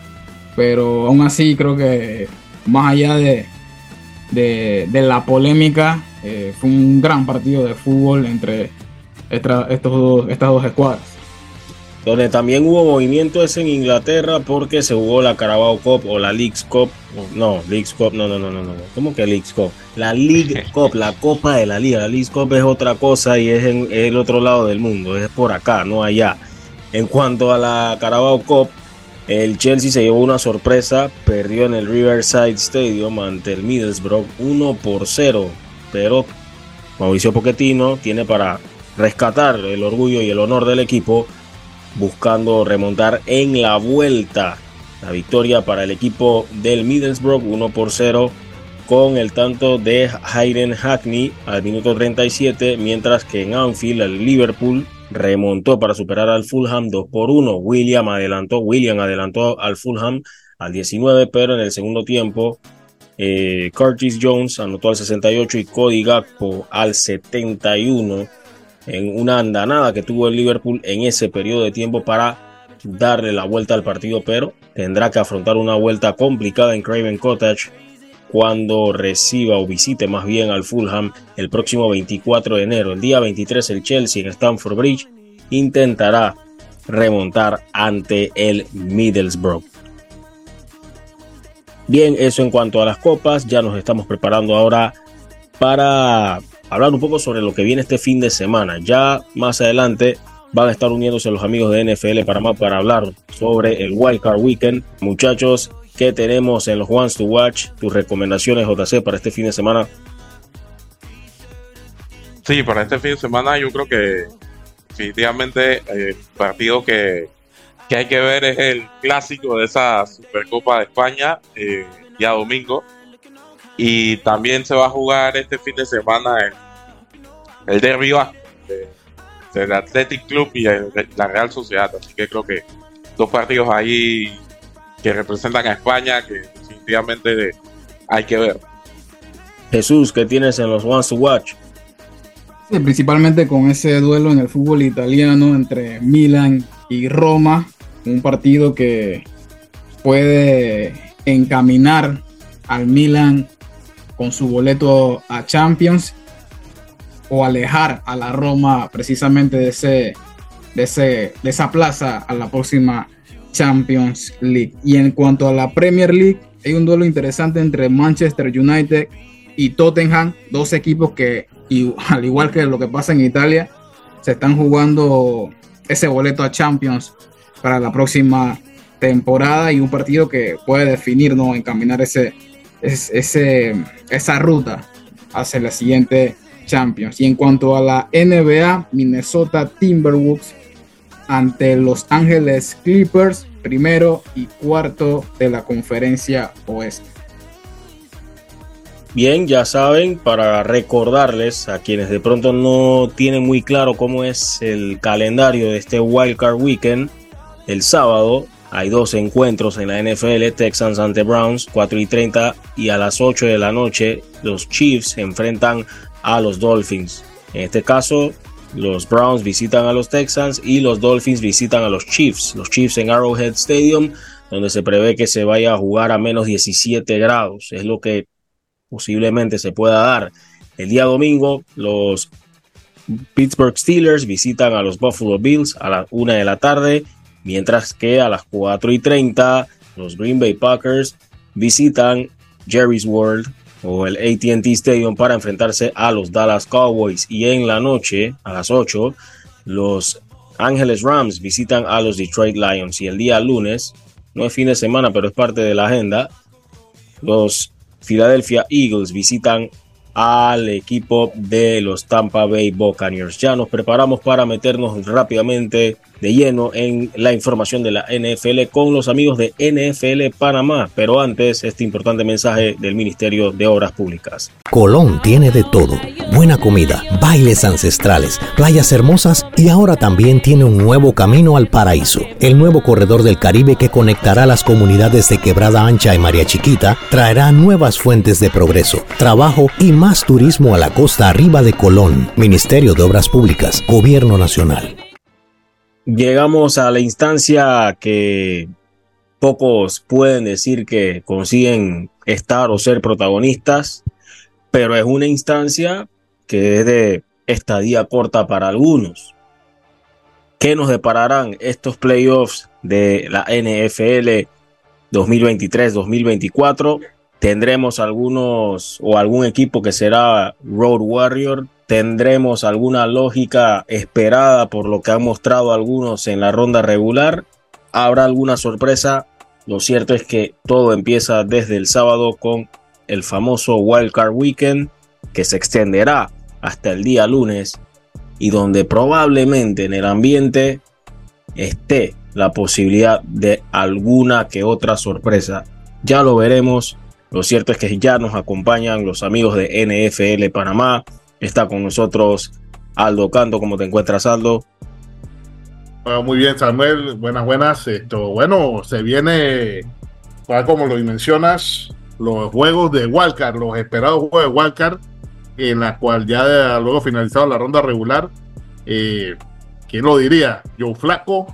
pero aún así creo que más allá de, de, la polémica, fue un gran partido de fútbol entre estos dos, estas dos escuadras. Donde también hubo movimiento es en Inglaterra porque se jugó la Carabao Cup o la Leagues Cup. No, Leagues Cup, no, no, no, no, no. ¿Cómo que Leagues Cup? La League [LAUGHS] Cup, la Copa de la Liga. La Leagues Cup es otra cosa y es en el otro lado del mundo, es por acá, no allá. En cuanto a la Carabao Cup, el Chelsea se llevó una sorpresa, perdió en el Riverside Stadium ante el Middlesbrough 1 por 0, pero Mauricio Pochettino tiene para rescatar el orgullo y el honor del equipo buscando remontar en la vuelta. La victoria para el equipo del Middlesbrough 1 por 0 con el tanto de Hayden Hackney al minuto 37, mientras que en Anfield el Liverpool remontó para superar al Fulham 2 por 1. William adelantó, William adelantó al Fulham al 19, pero en el segundo tiempo eh, Curtis Jones anotó al 68 y Cody Gakpo al 71 en una andanada que tuvo el Liverpool en ese periodo de tiempo para darle la vuelta al partido, pero tendrá que afrontar una vuelta complicada en Craven Cottage cuando reciba o visite más bien al Fulham el próximo 24 de enero. El día 23 el Chelsea en Stamford Bridge intentará remontar ante el Middlesbrough. Bien, eso en cuanto a las copas, ya nos estamos preparando ahora para hablar un poco sobre lo que viene este fin de semana. Ya más adelante van a estar uniéndose los amigos de NFL Panamá para hablar sobre el Wildcard Weekend. Muchachos, ¿qué tenemos en los Ones to Watch? Tus recomendaciones, JC, para este fin de semana. Sí, para este fin de semana yo creo que definitivamente el eh, partido que, que, hay que ver es el clásico de esa Supercopa de España, eh, ya domingo. Y también se va a jugar este fin de semana el, el Derby del Athletic Club y la Real Sociedad. Así que creo que dos partidos ahí que representan a España que definitivamente hay que ver. Jesús, ¿qué tienes en los Ones to Watch? Sí, principalmente con ese duelo en el fútbol italiano entre Milan y Roma, un partido que puede encaminar al Milan con su boleto a Champions o alejar a la Roma precisamente de, ese, de, ese, de esa plaza a la próxima Champions League. Y en cuanto a la Premier League, hay un duelo interesante entre Manchester United y Tottenham, dos equipos que, [LAUGHS] al igual que lo que pasa en Italia, se están jugando ese boleto a Champions para la próxima temporada y un partido que puede definir, ¿no? encaminar ese, ese, esa ruta hacia la siguiente Champions. Y en cuanto a la NBA, Minnesota Timberwolves ante Los Ángeles Clippers, primero y cuarto de la conferencia oeste. Bien, ya saben, para recordarles a quienes de pronto no tienen muy claro cómo es el calendario de este Wildcard Weekend, el sábado hay dos encuentros en la NFL, Texans ante Browns, 4 y 30 y a las 8 de la noche los Chiefs enfrentan a los Dolphins. En este caso, los Browns visitan a los Texans y los Dolphins visitan a los Chiefs. Los Chiefs en Arrowhead Stadium, donde se prevé que se vaya a jugar a menos 17 grados. Es lo que posiblemente se pueda dar. El día domingo, los Pittsburgh Steelers visitan a los Buffalo Bills a la una de la tarde mientras que a las 4 y 30 los Green Bay Packers visitan Jerry's World o el ATT Stadium para enfrentarse a los Dallas Cowboys. Y en la noche a las 8 los Ángeles Rams visitan a los Detroit Lions. Y el día lunes, no es fin de semana pero es parte de la agenda, los Philadelphia Eagles visitan al equipo de los Tampa Bay Buccaneers. Ya nos preparamos para meternos rápidamente de lleno en la información de la NFL con los amigos de NFL Panamá. Pero antes, este importante mensaje del Ministerio de Obras Públicas. Colón tiene de todo. Buena comida, bailes ancestrales, playas hermosas y ahora también tiene un nuevo camino al paraíso. El nuevo corredor del Caribe que conectará las comunidades de Quebrada Ancha y María Chiquita traerá nuevas fuentes de progreso, trabajo y más turismo a la costa arriba de Colón. Ministerio de Obras Públicas, Gobierno Nacional llegamos a la instancia que pocos pueden decir que consiguen estar o ser protagonistas, pero es una instancia que es de estadía corta para algunos. ¿Qué nos depararán estos playoffs de la NFL 2023-2024? ¿Tendremos algunos o algún equipo que será Road Warrior? tendremos alguna lógica esperada por lo que han mostrado algunos en la ronda regular. Habrá alguna sorpresa. Lo cierto es que todo empieza desde el sábado con el famoso Wildcard Weekend que se extenderá hasta el día lunes y donde probablemente en el ambiente esté la posibilidad de alguna que otra sorpresa. Ya lo veremos. Lo cierto es que ya nos acompañan los amigos de NFL Panamá, Está con nosotros Aldo Canto. ¿Cómo te encuentras, Aldo? Muy bien, Samuel. Buenas, buenas. Esto, bueno, se viene, como lo mencionas, los juegos de Wildcard, los esperados juegos de Wildcard, en la cual ya luego finalizado la ronda regular. Eh, ¿Quién lo diría? Joe Flaco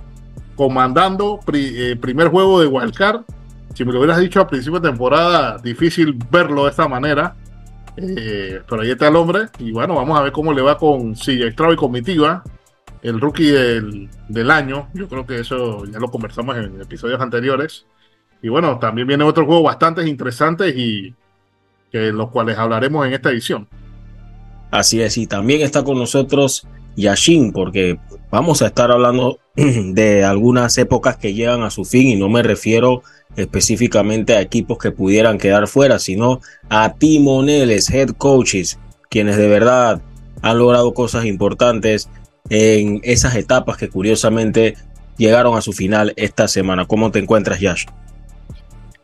comandando eh, primer juego de Wildcard. Si me lo hubieras dicho a principio de temporada, difícil verlo de esta manera. Eh, pero ahí está el hombre. Y bueno, vamos a ver cómo le va con CJ Stroud y comitiva. El rookie del, año. Yo creo que eso ya lo conversamos en episodios anteriores. Y bueno, también viene otro juego bastante interesantes y que los cuales hablaremos en esta edición. Así es, y también está con nosotros Yashin, porque vamos a estar hablando [CLEARS THROAT] de algunas épocas que llegan a su fin y no me refiero específicamente a equipos que pudieran quedar fuera, sino a timoneles, head coaches, quienes de verdad han logrado cosas importantes en esas etapas que curiosamente llegaron a su final esta semana. ¿Cómo te encuentras, Yash?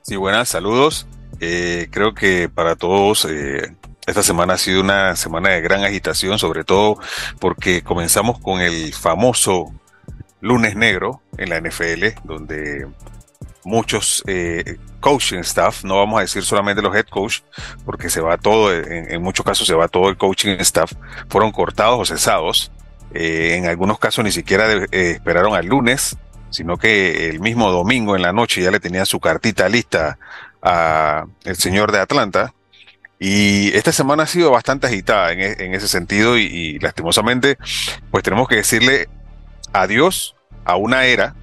Sí, buenas, saludos. Eh, creo que para todos eh, esta semana ha sido una semana de gran agitación, sobre todo porque comenzamos con el famoso lunes negro en la NFL, donde muchos eh, coaching staff, no vamos a decir solamente los head coach, porque se va todo, en, muchos casos se va todo el coaching staff, fueron cortados o cesados. Eh, en algunos casos ni siquiera eh, esperaron al lunes, sino que el mismo domingo en la noche ya le tenía su cartita lista a el señor de Atlanta. Y esta semana ha sido bastante agitada en, e, ese sentido y lastimosamente pues tenemos que decirle adiós a una era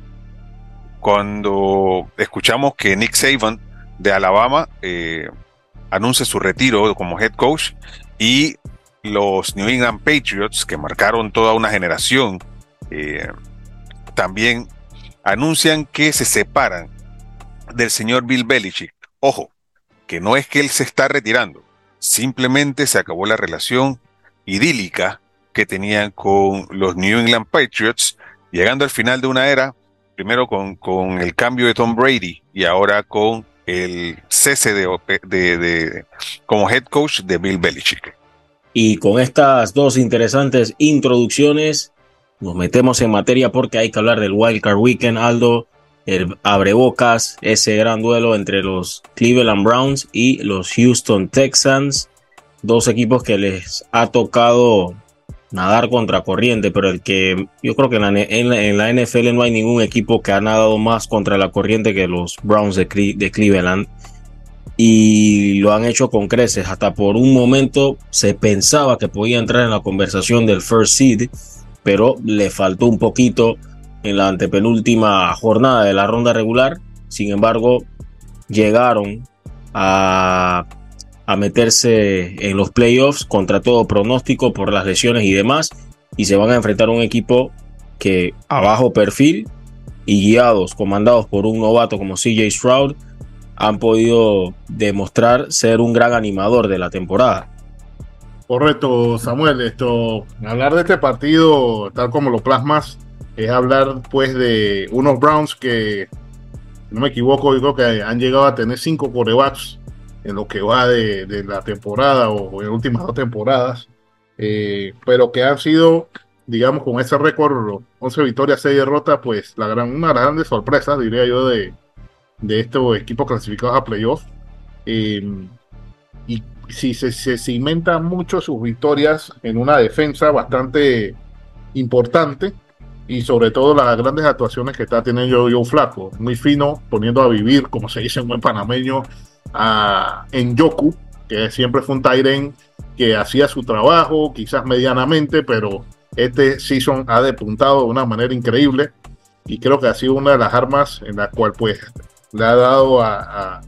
cuando escuchamos que Nick Saban de Alabama eh, anuncia su retiro como head coach y los New England Patriots, que marcaron toda una generación, eh, también anuncian que se separan del señor Bill Belichick. Ojo, que no es que él se está retirando, simplemente se acabó la relación idílica que tenían con los New England Patriots, llegando al final de una era, primero con, con el cambio de Tom Brady y ahora con el cese de, como head coach de Bill Belichick. Y con estas dos interesantes introducciones, nos metemos en materia porque hay que hablar del Wild Card Weekend, Aldo. El abrebocas, ese gran duelo entre los Cleveland Browns y los Houston Texans. Dos equipos que les ha tocado nadar contra corriente, pero el que yo creo que en la, NFL no hay ningún equipo que ha nadado más contra la corriente que los Browns de, Cleveland y lo han hecho con creces. Hasta por un momento se pensaba que podía entrar en la conversación del first seed, pero le faltó un poquito en la antepenúltima jornada de la ronda regular. Sin embargo, llegaron a, a meterse en los playoffs contra todo pronóstico por las lesiones y demás. Y se van a enfrentar a un equipo que a bajo perfil y guiados, comandados por un novato como CJ Stroud, han podido demostrar ser un gran animador de la temporada. Correcto, Samuel. Esto, hablar de este partido, tal como lo plasmas, es hablar pues de unos Browns que, no me equivoco, creo que han llegado a tener cinco corebacks en lo que va de, la temporada o en últimas dos temporadas, eh, pero que han sido, digamos, con ese récord, 11 victorias, 6 derrotas, pues la gran, una de las grandes sorpresas, diría yo, de, de estos equipos clasificados a playoffs. Em, y si se, se cimenta mucho sus victorias en una defensa bastante importante y sobre todo las grandes actuaciones que está teniendo Joe Flaco, muy fino, poniendo a vivir, como se dice en buen panameño, a, en Yoku, que siempre fue un Tyren que hacía su trabajo, quizás medianamente, pero este season ha depuntado de una manera increíble y creo que ha sido una de las armas en la cual pues le ha dado a,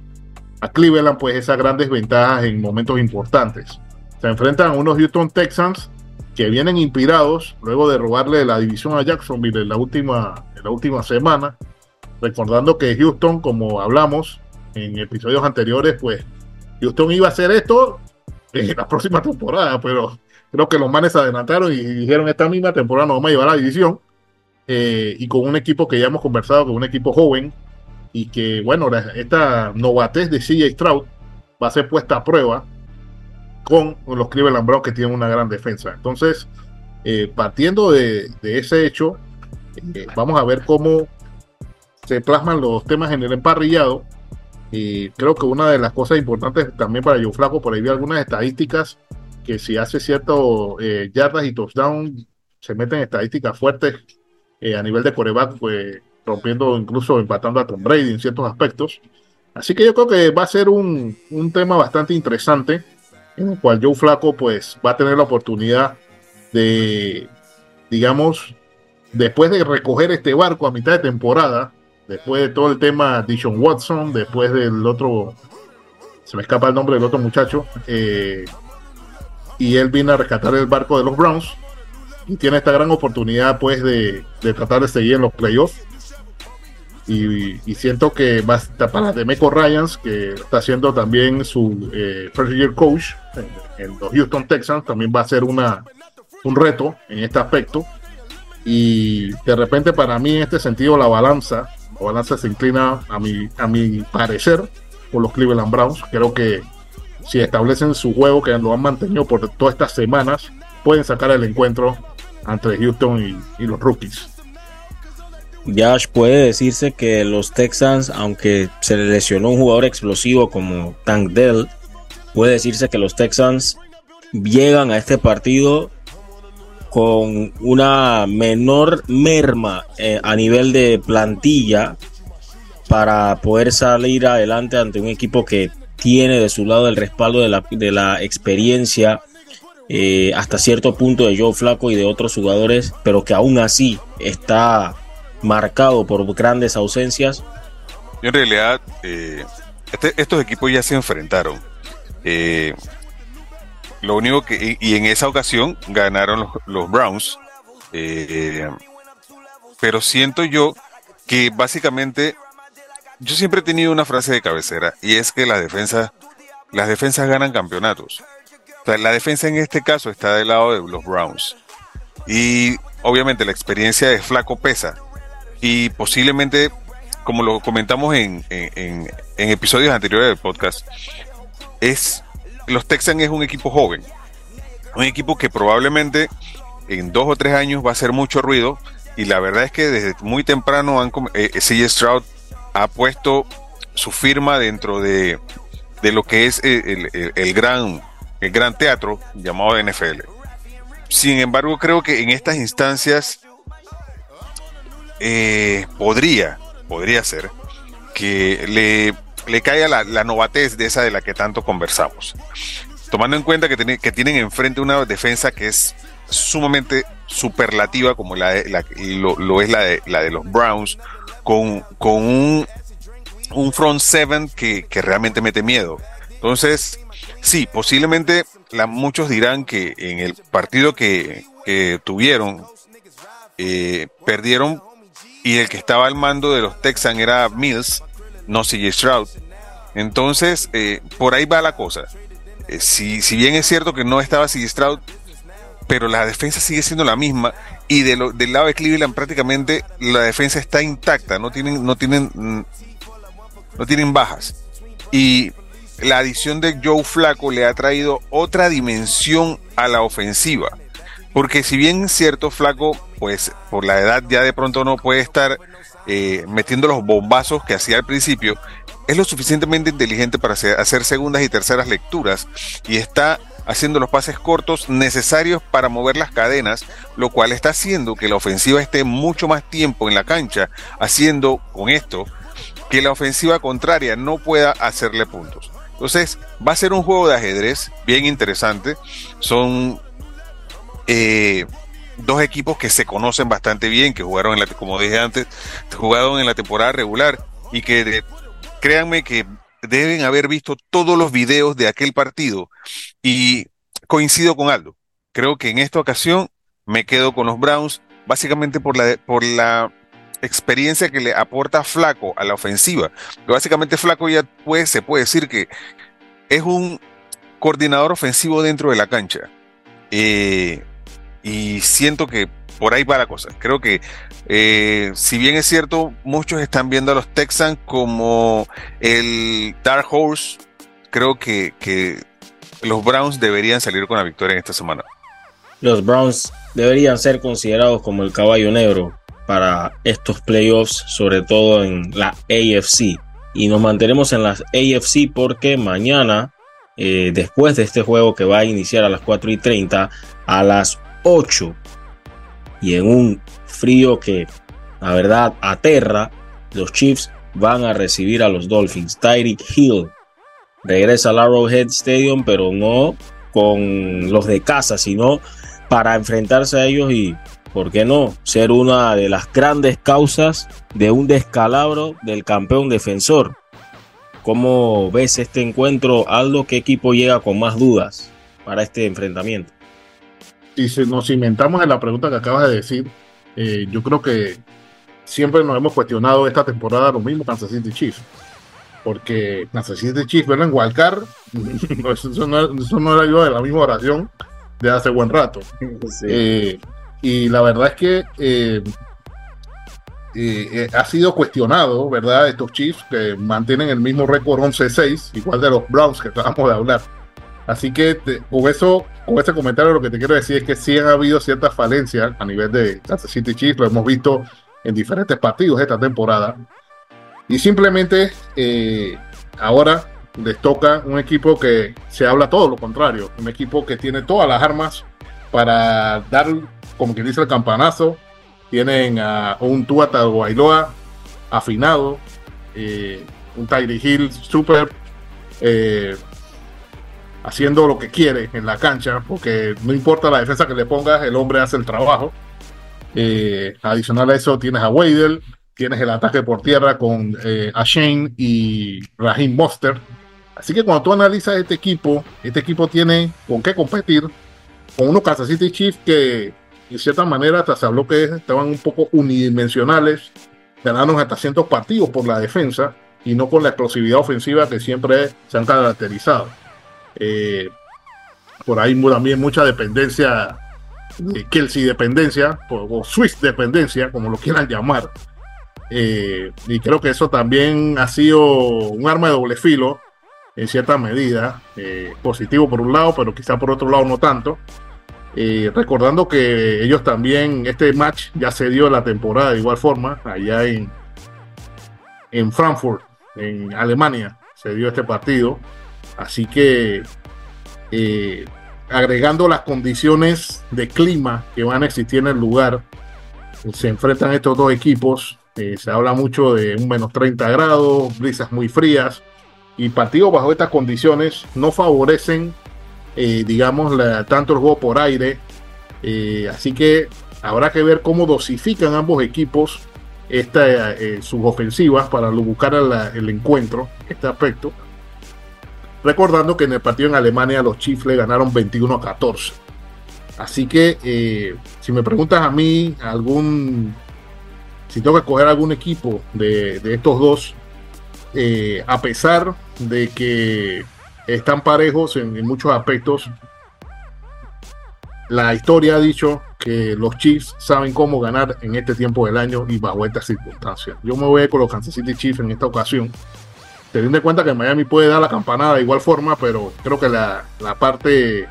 Cleveland pues esas grandes ventajas en momentos importantes. Se enfrentan a unos Houston Texans que vienen inspirados luego de robarle la división a Jacksonville en la última, en la última semana. Recordando que Houston, como hablamos en episodios anteriores, pues Houston iba a hacer esto en la próxima temporada, pero creo que los manes se adelantaron y dijeron esta misma temporada no vamos a llevar la división. Eh, y con un equipo que ya hemos conversado, con un equipo joven, y que, bueno, esta novatez de CJ Stroud va a ser puesta a prueba con los Cleveland Browns que tienen una gran defensa. Entonces, eh, partiendo de, ese hecho, eh, vamos a ver cómo se plasman los temas en el emparrillado. Y creo que una de las cosas importantes también para Joe Flaco, por ahí vi algunas estadísticas que si hace cierto eh, yardas y touchdown, se meten estadísticas fuertes a nivel de coreback, pues rompiendo incluso empatando a Tom Brady en ciertos aspectos. Así que yo creo que va a ser un, tema bastante interesante en el cual Joe Flaco pues va a tener la oportunidad de, digamos, después de recoger este barco a mitad de temporada, después de todo el tema Dishon Watson, después del otro, se me escapa el nombre del otro muchacho, eh, y él viene a rescatar el barco de los Browns y tiene esta gran oportunidad pues de, de tratar de seguir en los playoffs y, siento que va a estar para Demeco Ryans, que está haciendo también su eh, first year coach en, los Houston Texans, también va a ser una, un reto en este aspecto. Y de repente para mí en este sentido la balanza, la balanza se inclina a mi, a mi parecer por los Cleveland Browns. Creo que si establecen su juego, que lo han mantenido por todas estas semanas, pueden sacar el encuentro entre Houston y los rookies. Josh puede decirse que los Texans, aunque se le lesionó un jugador explosivo como Tank Dell, puede decirse que los Texans llegan a este partido con una menor merma eh, a nivel de plantilla para poder salir adelante ante un equipo que tiene de su lado el respaldo de la, de la experiencia eh, hasta cierto punto de Joe Flaco y de otros jugadores, pero que aún así está marcado por grandes ausencias? En realidad, eh, este, estos equipos ya se enfrentaron. Eh, lo único que, y en esa ocasión ganaron los, Browns. Eh, pero siento yo que básicamente yo siempre he tenido una frase de cabecera y es que las defensas, las defensas ganan campeonatos. la defensa en este caso está del lado de los Browns. Y obviamente la experiencia de Flaco pesa. Y posiblemente, como lo comentamos en, en episodios anteriores del podcast, es los Texans es un equipo joven, un equipo que probablemente en dos o tres años va a hacer mucho ruido y la verdad es que desde muy temprano han, eh, CJ Stroud ha puesto su firma dentro de, lo que es el, gran, el gran teatro llamado NFL. Sin embargo, creo que en estas instancias eh, podría, podría ser que le le caiga la, la, novatez de esa de la que tanto conversamos. Tomando en cuenta que, que tienen enfrente una defensa que es sumamente superlativa, como la, lo, es la de, la de los Browns, con, con un, un front seven que, realmente mete miedo. Entonces, sí, posiblemente la, muchos dirán que en el partido que, tuvieron, eh, perdieron y el que estaba al mando de los Texans era Mills, no sigue Stroud. Entonces, eh, por ahí va la cosa. Eh, si, si, bien es cierto que no estaba CJ Stroud, pero la defensa sigue siendo la misma y de lo, del lado de Cleveland prácticamente la defensa está intacta, no tienen, no tienen, mm, no tienen bajas. Y la adición de Joe Flaco le ha traído otra dimensión a la ofensiva. Porque si bien es cierto, Flaco, pues por la edad ya de pronto no puede estar eh, metiendo los bombazos que hacía al principio, es lo suficientemente inteligente para hacer segundas y terceras lecturas y está haciendo los pases cortos necesarios para mover las cadenas, lo cual está haciendo que la ofensiva esté mucho más tiempo en la cancha, haciendo con esto que la ofensiva contraria no pueda hacerle puntos. Entonces, va a ser un juego de ajedrez bien interesante. Son eh, dos equipos que se conocen bastante bien, que jugaron, en la, como dije antes, jugaron en la temporada regular y que créanme que deben haber visto todos los videos de aquel partido y coincido con Aldo. Creo que en esta ocasión me quedo con los Browns básicamente por la, por la experiencia que le aporta Flaco a la ofensiva. básicamente Flaco ya puede, se puede decir que es un coordinador ofensivo dentro de la cancha. Eh, y siento que por ahí va la cosa. Creo que eh, si bien es cierto, muchos están viendo a los Texans como el Dark Horse, creo que, que los Browns deberían salir con la victoria en esta semana. Los Browns deberían ser considerados como el caballo negro para estos playoffs, sobre todo en la AFC. Y nos mantenemos en las AFC porque mañana, eh, después de este juego que va a iniciar a las 4 y 30, a las 8 y en un frío que la verdad aterra, los Chiefs van a recibir a los Dolphins. Tyreek Hill regresa al Arrowhead Stadium, pero no con los de casa, sino para enfrentarse a ellos y, ¿por qué no?, ser una de las grandes causas de un descalabro del campeón defensor. ¿Cómo ves este encuentro, Aldo? ¿Qué equipo llega con más dudas para este enfrentamiento? Si nos inventamos en la pregunta que acabas de decir, eh, yo creo que siempre nos hemos cuestionado esta temporada lo mismo Kansas City Chiefs. Porque Kansas City Chiefs verlo en Wildcard, [LAUGHS] eso, no, era yo de la misma oración de hace buen rato. Eh, y la verdad es que eh, ha sido cuestionado, ¿verdad? Estos Chiefs que mantienen el mismo récord 11-6, igual de los Browns que acabamos de hablar. Así que con eso, con este comentario lo que te quiero decir es que sí han habido ciertas falencias a nivel de Kansas City Chiefs, lo hemos visto en diferentes partidos esta temporada. Y simplemente eh, ahora les toca un equipo que se habla todo lo contrario, un equipo que tiene todas las armas para dar, como quien dice, el campanazo. Tienen a un Tua Tagovailoa afinado, eh, un Tyree Hill súper eh, haciendo lo que quiere en la cancha, porque no importa la defensa que le pongas, el hombre hace el trabajo. Eh, adicional a eso, tienes a Weidel, tienes el ataque por tierra con eh, Ashane y Raheem Monster. Así que cuando tú analizas este equipo, este equipo tiene con qué competir con unos Kansas City Chiefs que, de cierta manera, hasta se habló que estaban un poco unidimensionales, ganaron hasta cientos partidos por la defensa y no con la explosividad ofensiva que siempre se han caracterizado. Eh, por ahí también mucha dependencia, de Kelsey dependencia, o Swiss dependencia, como lo quieran llamar. Eh, y creo que eso también ha sido un arma de doble filo en cierta medida, eh, positivo por un lado, pero quizá por otro lado no tanto. Eh, recordando que ellos también, este match ya se dio la temporada de igual forma, allá en, en Frankfurt, en Alemania, se dio este partido. Así que eh, agregando las condiciones de clima que van a existir en el lugar, se enfrentan estos dos equipos. se habla mucho de un menos 30 grados, brisas muy frías y partidos bajo estas condiciones no favorecen, eh, digamos, tanto el juego por aire. Eh, así que habrá que ver cómo dosifican ambos equipos esta, eh, sus ofensivas para buscar el encuentro, este aspecto. Recordando que en el partido en Alemania los Chiefs le ganaron 21 a 14. Así que si me preguntas a mí, algún, si tengo que escoger algún equipo de, de estos dos, eh, a pesar de que están parejos en, muchos aspectos, la historia ha dicho que los Chiefs saben cómo ganar en este tiempo del año y bajo estas circunstancias. Yo me voy con los Kansas City Chiefs en esta ocasión, teniendo en cuenta que Miami puede dar la campanada de igual forma, pero creo que la, parte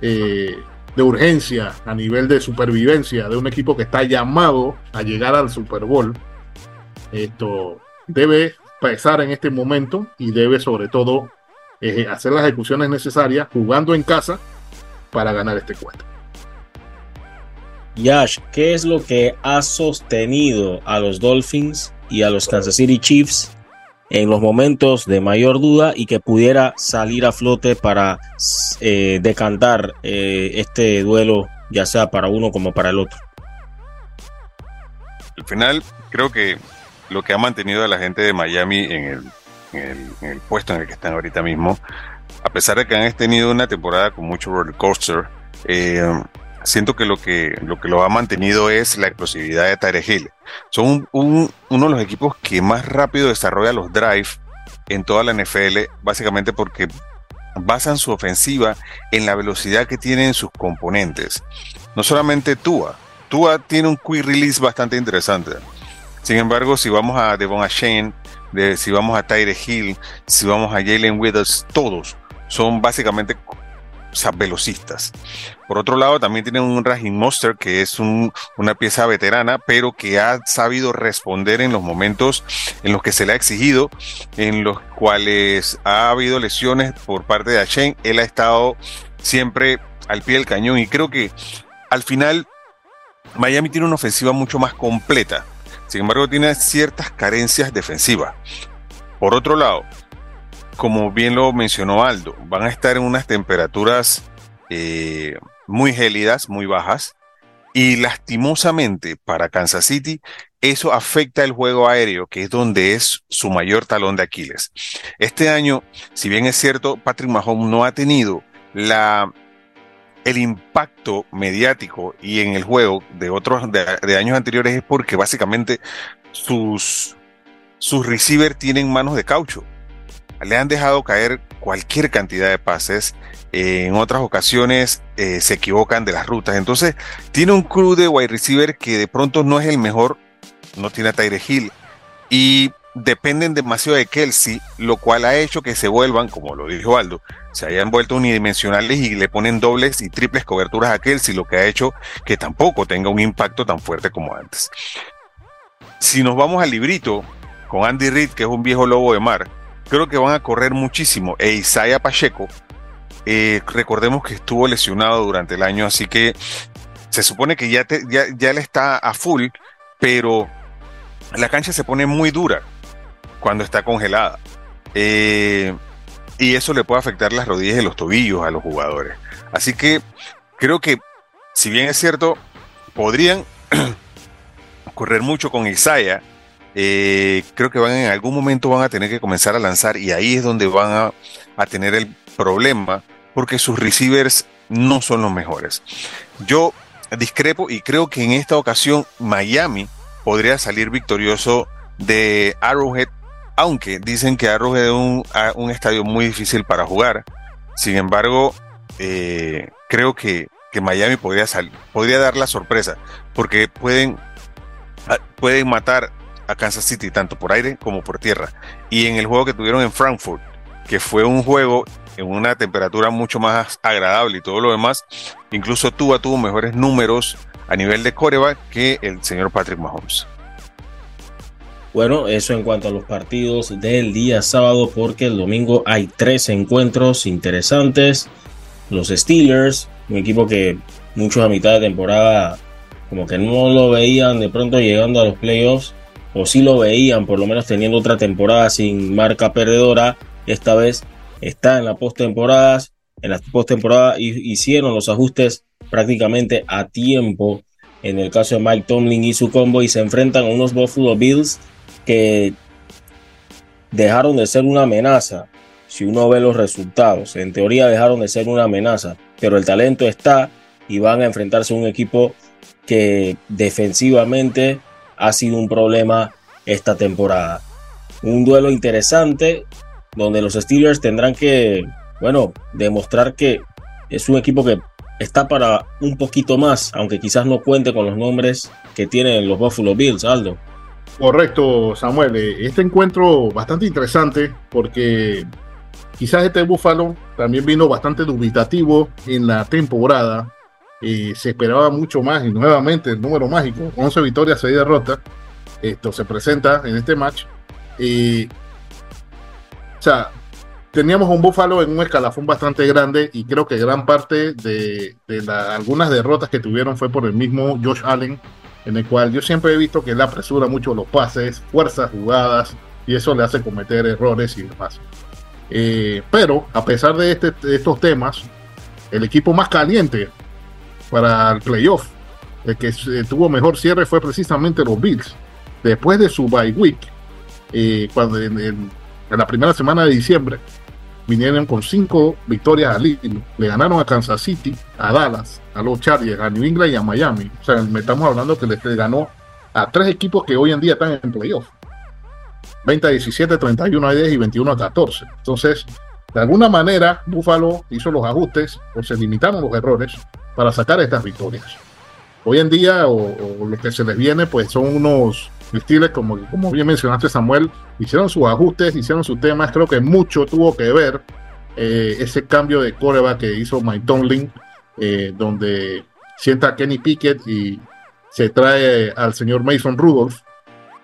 eh, de urgencia a nivel de supervivencia de un equipo que está llamado a llegar al Super Bowl, esto debe pesar en este momento y debe sobre todo eh, hacer las ejecuciones necesarias jugando en casa para ganar este encuentro. Yash, ¿qué es lo que ha sostenido a los Dolphins y a los Kansas City Chiefs en los momentos de mayor duda y que pudiera salir a flote para eh, decantar eh, este duelo, ya sea para uno como para el otro? Al final, creo que lo que ha mantenido a la gente de Miami en el, puesto en el que están ahorita mismo, a pesar de que han tenido una temporada con mucho roller coaster, eh, siento que lo que lo que lo ha mantenido es la explosividad de Tyre Hill. Son uno de los equipos que más rápido desarrolla los drives en toda la NFL, básicamente porque basan su ofensiva en la velocidad que tienen sus componentes. No solamente Tua, Tua tiene un quick release bastante interesante. Sin embargo, si vamos a Devon Shane, de, si vamos a Tyre Hill, si vamos a Jalen Withers, todos son básicamente velocistas. Por otro lado, también tienen un Raging Monster, que es una pieza veterana, pero que ha sabido responder en los momentos en los que se le ha exigido, en los cuales ha habido lesiones por parte de Shane. Él ha estado siempre al pie del cañón y creo que al final Miami tiene una ofensiva mucho más completa. Sin embargo, tiene ciertas carencias defensivas. Por otro lado, como bien lo mencionó Aldo, van a estar en unas temperaturas eh, muy gélidas, muy bajas. Y lastimosamente para Kansas City, eso afecta el juego aéreo, que es donde es su mayor talón de Aquiles. Este año, si bien es cierto, Patrick Mahomes no ha tenido la el impacto mediático y en el juego de otros de, años anteriores es porque básicamente sus, sus receivers tienen manos de caucho. Le han dejado caer cualquier cantidad de pases. en otras ocasiones eh, se equivocan de las rutas. Entonces, tiene un crew de wide receiver que de pronto no es el mejor. No tiene a Tyre Hill. Y dependen demasiado de Kelsey, lo cual ha hecho que se vuelvan, como lo dijo Aldo, se hayan vuelto unidimensionales y le ponen dobles y triples coberturas a Kelsey, lo que ha hecho que tampoco tenga un impacto tan fuerte como antes. Si nos vamos al librito con Andy Reid, que es un viejo lobo de mar, creo que van a correr muchísimo. E Isaiah Pacheco, eh, recordemos que estuvo lesionado durante el año, así que se supone que ya, él está a full, pero la cancha se pone muy dura cuando está congelada. Eh, y eso le puede afectar las rodillas y los tobillos a los jugadores. Así que creo que, si bien es cierto, podrían [CLEARS THROAT] correr mucho con Isaiah, eh, creo que van en algún momento van a tener que comenzar a lanzar y ahí es donde van a, a tener el problema porque sus receivers no son los mejores. Yo discrepo y creo que en esta ocasión Miami podría salir victorioso de Arrowhead, aunque dicen que Arrowhead es un, un estadio muy difícil para jugar. Sin embargo, eh, creo que, que, Miami podría, salir, podría dar la sorpresa, porque pueden, pueden matar a Kansas City tanto por aire como por tierra. Y en el juego que tuvieron en Frankfurt, que fue un juego en una temperatura mucho más agradable y todo lo demás, incluso Tua tuvo mejores números a nivel de coreback que el señor Patrick Mahomes. Bueno, eso en cuanto a los partidos del día sábado, porque el domingo hay tres encuentros interesantes. Los Steelers, un equipo que muchos a mitad de temporada como que no lo veían de pronto llegando a los playoffs, o sí lo veían por lo menos teniendo otra temporada sin marca perdedora. Esta vez está en la postemporada. En la postemporada hicieron los ajustes prácticamente a tiempo. En el caso de Mike Tomlin y su combo, y se enfrentan a unos Buffalo Bills que dejaron de ser una amenaza. Si uno ve los resultados, en teoría dejaron de ser una amenaza, pero el talento está y van a enfrentarse a un equipo que defensivamente ha sido un problema esta temporada. Un duelo interesante donde los Steelers tendrán que, bueno, demostrar que es un equipo que está para un poquito más, aunque quizás no cuente con los nombres que tienen los Buffalo Bills, Aldo. Correcto, Samuel. Eh, este encuentro bastante interesante porque quizás este Buffalo también vino bastante dubitativo en la temporada. Se esperaba mucho más y nuevamente el número mágico, 11 victorias, 6 derrotas. Esto se presenta en este match. O sea, teníamos un Buffalo en un escalafón bastante grande y creo que gran parte de, algunas derrotas que tuvieron fue por el mismo Josh Allen, en el cual yo siempre he visto que él apresura mucho los pases, fuerzas jugadas y eso le hace cometer errores y demás. Eh, pero a pesar de, este, de estos temas, el equipo más caliente para el playoff, el que tuvo mejor cierre fue precisamente los Bills. Después de su bye week, eh, cuando en, en, la primera semana de diciembre, vinieron con cinco victorias al hilo. Le ganaron a Kansas City, a Dallas, a los Chargers, a New England y a Miami. O sea, me estamos hablando que le, ganó a tres equipos que hoy en día están en playoff. 20 a 17, 31 a 10 y 21 a 14. Entonces, de alguna manera, Buffalo hizo los ajustes o se limitaron los errores para sacar estas victorias. Hoy en día, o, o lo que se les viene, pues son unos Steelers, como, como bien mencionaste Samuel, hicieron sus ajustes, hicieron sus temas, creo que mucho tuvo que ver eh, ese cambio de coreback que hizo Mike Tomlin, eh, donde sienta a Kenny Pickett y se trae al señor Mason Rudolph,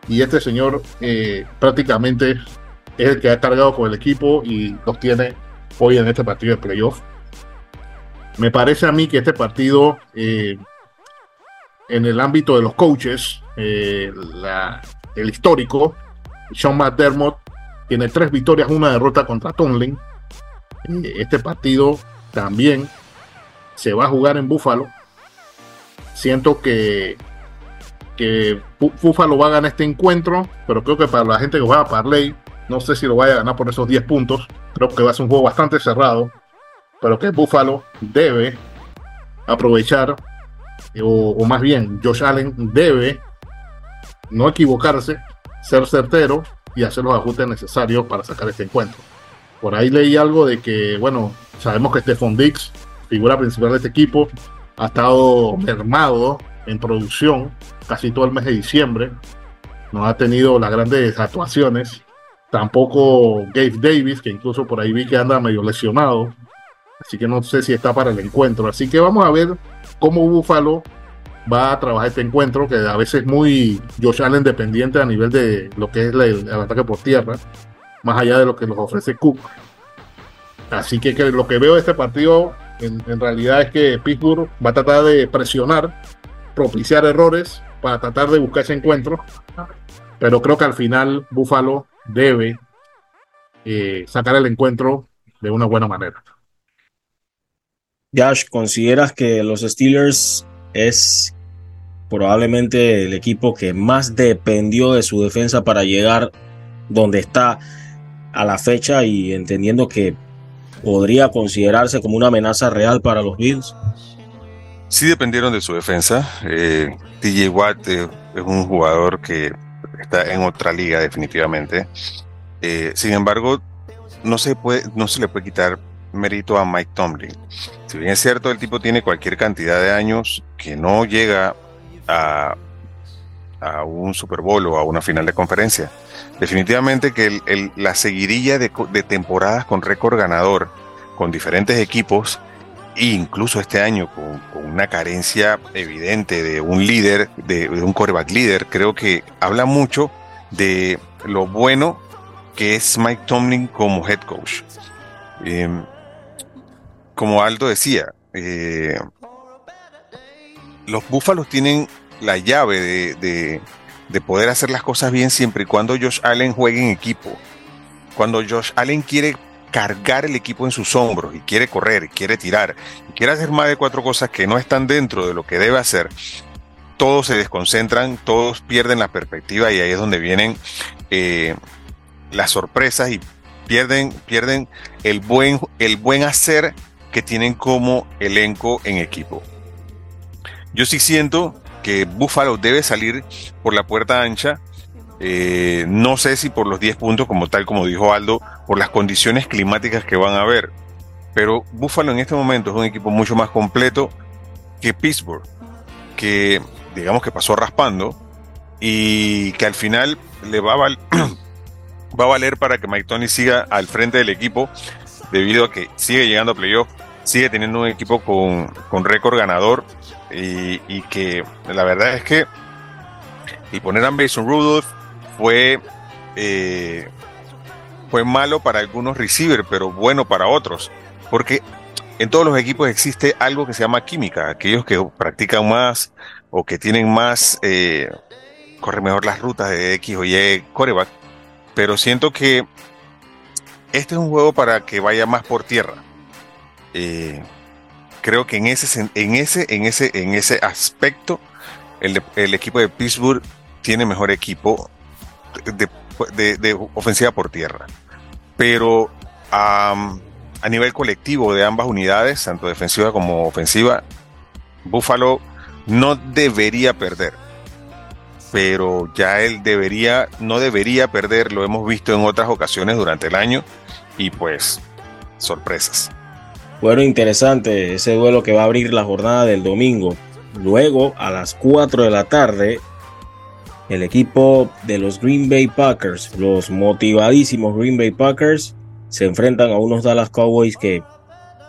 y este señor eh, prácticamente es el que ha cargado con el equipo y los tiene hoy en este partido de playoff. Me parece a mí que este partido, en el ámbito de los coaches, eh, el histórico, Sean McDermott, tiene tres victorias, una derrota contra Tomlin. Eh, este partido también se va a jugar en Buffalo. Siento que, que Buffalo va a ganar este encuentro, pero creo que para la gente que juega a Parley, no sé si lo vaya a ganar por esos 10 puntos. Creo que va a ser un juego bastante cerrado, pero que Buffalo debe aprovechar, o, o más bien, Josh Allen debe no equivocarse, ser certero y hacer los ajustes necesarios para sacar este encuentro. Por ahí leí algo de que, bueno, sabemos que Stephon Dix, figura principal de este equipo, ha estado mermado en producción casi todo el mes de diciembre. No ha tenido las grandes actuaciones. Tampoco Gabe Davis, que incluso por ahí vi que anda medio lesionado. Así que no sé si está para el encuentro. Así que vamos a ver cómo Buffalo va a trabajar este encuentro, que a veces es muy Josh Allen dependiente a nivel de lo que es el, ataque por tierra, más allá de lo que nos ofrece Cook. Así que, lo que veo de este partido en, realidad es que Pittsburgh va a tratar de presionar, propiciar errores para tratar de buscar ese encuentro, pero creo que al final Buffalo debe eh, sacar el encuentro de una buena manera. Josh, ¿consideras que los Steelers es probablemente el equipo que más dependió de su defensa para llegar donde está a la fecha y entendiendo que podría considerarse como una amenaza real para los Bills? Sí dependieron de su defensa. Eh, TJ Watt eh, es un jugador que está en otra liga definitivamente. Eh, sin embargo, no se, puede, no se le puede quitar mérito a Mike Tomlin. Si bien es cierto, el tipo tiene cualquier cantidad de años que no llega a, a un Super Bowl o a una final de conferencia. Definitivamente que la seguidilla de, temporadas con récord ganador con diferentes equipos, incluso este año con, una carencia evidente de un líder, de, un coreback líder, creo que habla mucho de lo bueno que es Mike Tomlin como head coach. Em, como Aldo decía, eh, los Búfalos tienen la llave de, de, poder hacer las cosas bien siempre y cuando Josh Allen juegue en equipo. Cuando Josh Allen quiere cargar el equipo en sus hombros y quiere correr, quiere tirar, y quiere hacer más de cuatro cosas que no están dentro de lo que debe hacer, todos se desconcentran, todos pierden la perspectiva y ahí es donde vienen eh, las sorpresas y pierden, pierden el buen, el buen hacer que tienen como elenco en equipo. Yo sí siento que Buffalo debe salir por la puerta ancha. Eh, no sé si por los 10 puntos, como tal, como dijo Aldo, por las condiciones climáticas que van a haber. Pero Buffalo en este momento es un equipo mucho más completo que Pittsburgh, que digamos que pasó raspando y que al final le va a, [CLEARS THROAT] va a valer para que Mike Tony siga al frente del equipo debido a que sigue llegando a playoff, sigue teniendo un equipo con, con récord ganador y, que la verdad es que y poner a Mason Rudolph fue eh, fue malo para algunos receivers, pero bueno para otros, porque en todos los equipos existe algo que se llama química, aquellos que practican más o que tienen más, eh, corre mejor las rutas de X o Y coreback, pero siento que este es un juego para que vaya más por tierra. Eh, creo que en ese, en ese, en ese, en ese aspecto, el, equipo de Pittsburgh tiene mejor equipo de, ofensiva por tierra. Pero a nivel colectivo de ambas unidades, tanto defensiva como ofensiva, Buffalo no debería perder. Pero ya él debería, no debería perder, lo hemos visto en otras ocasiones durante el año, y pues sorpresas. Bueno, interesante ese duelo que va a abrir la jornada del domingo. Luego, a las 4 de la tarde, el equipo de los Green Bay Packers, los motivadísimos Green Bay Packers, se enfrentan a unos Dallas Cowboys que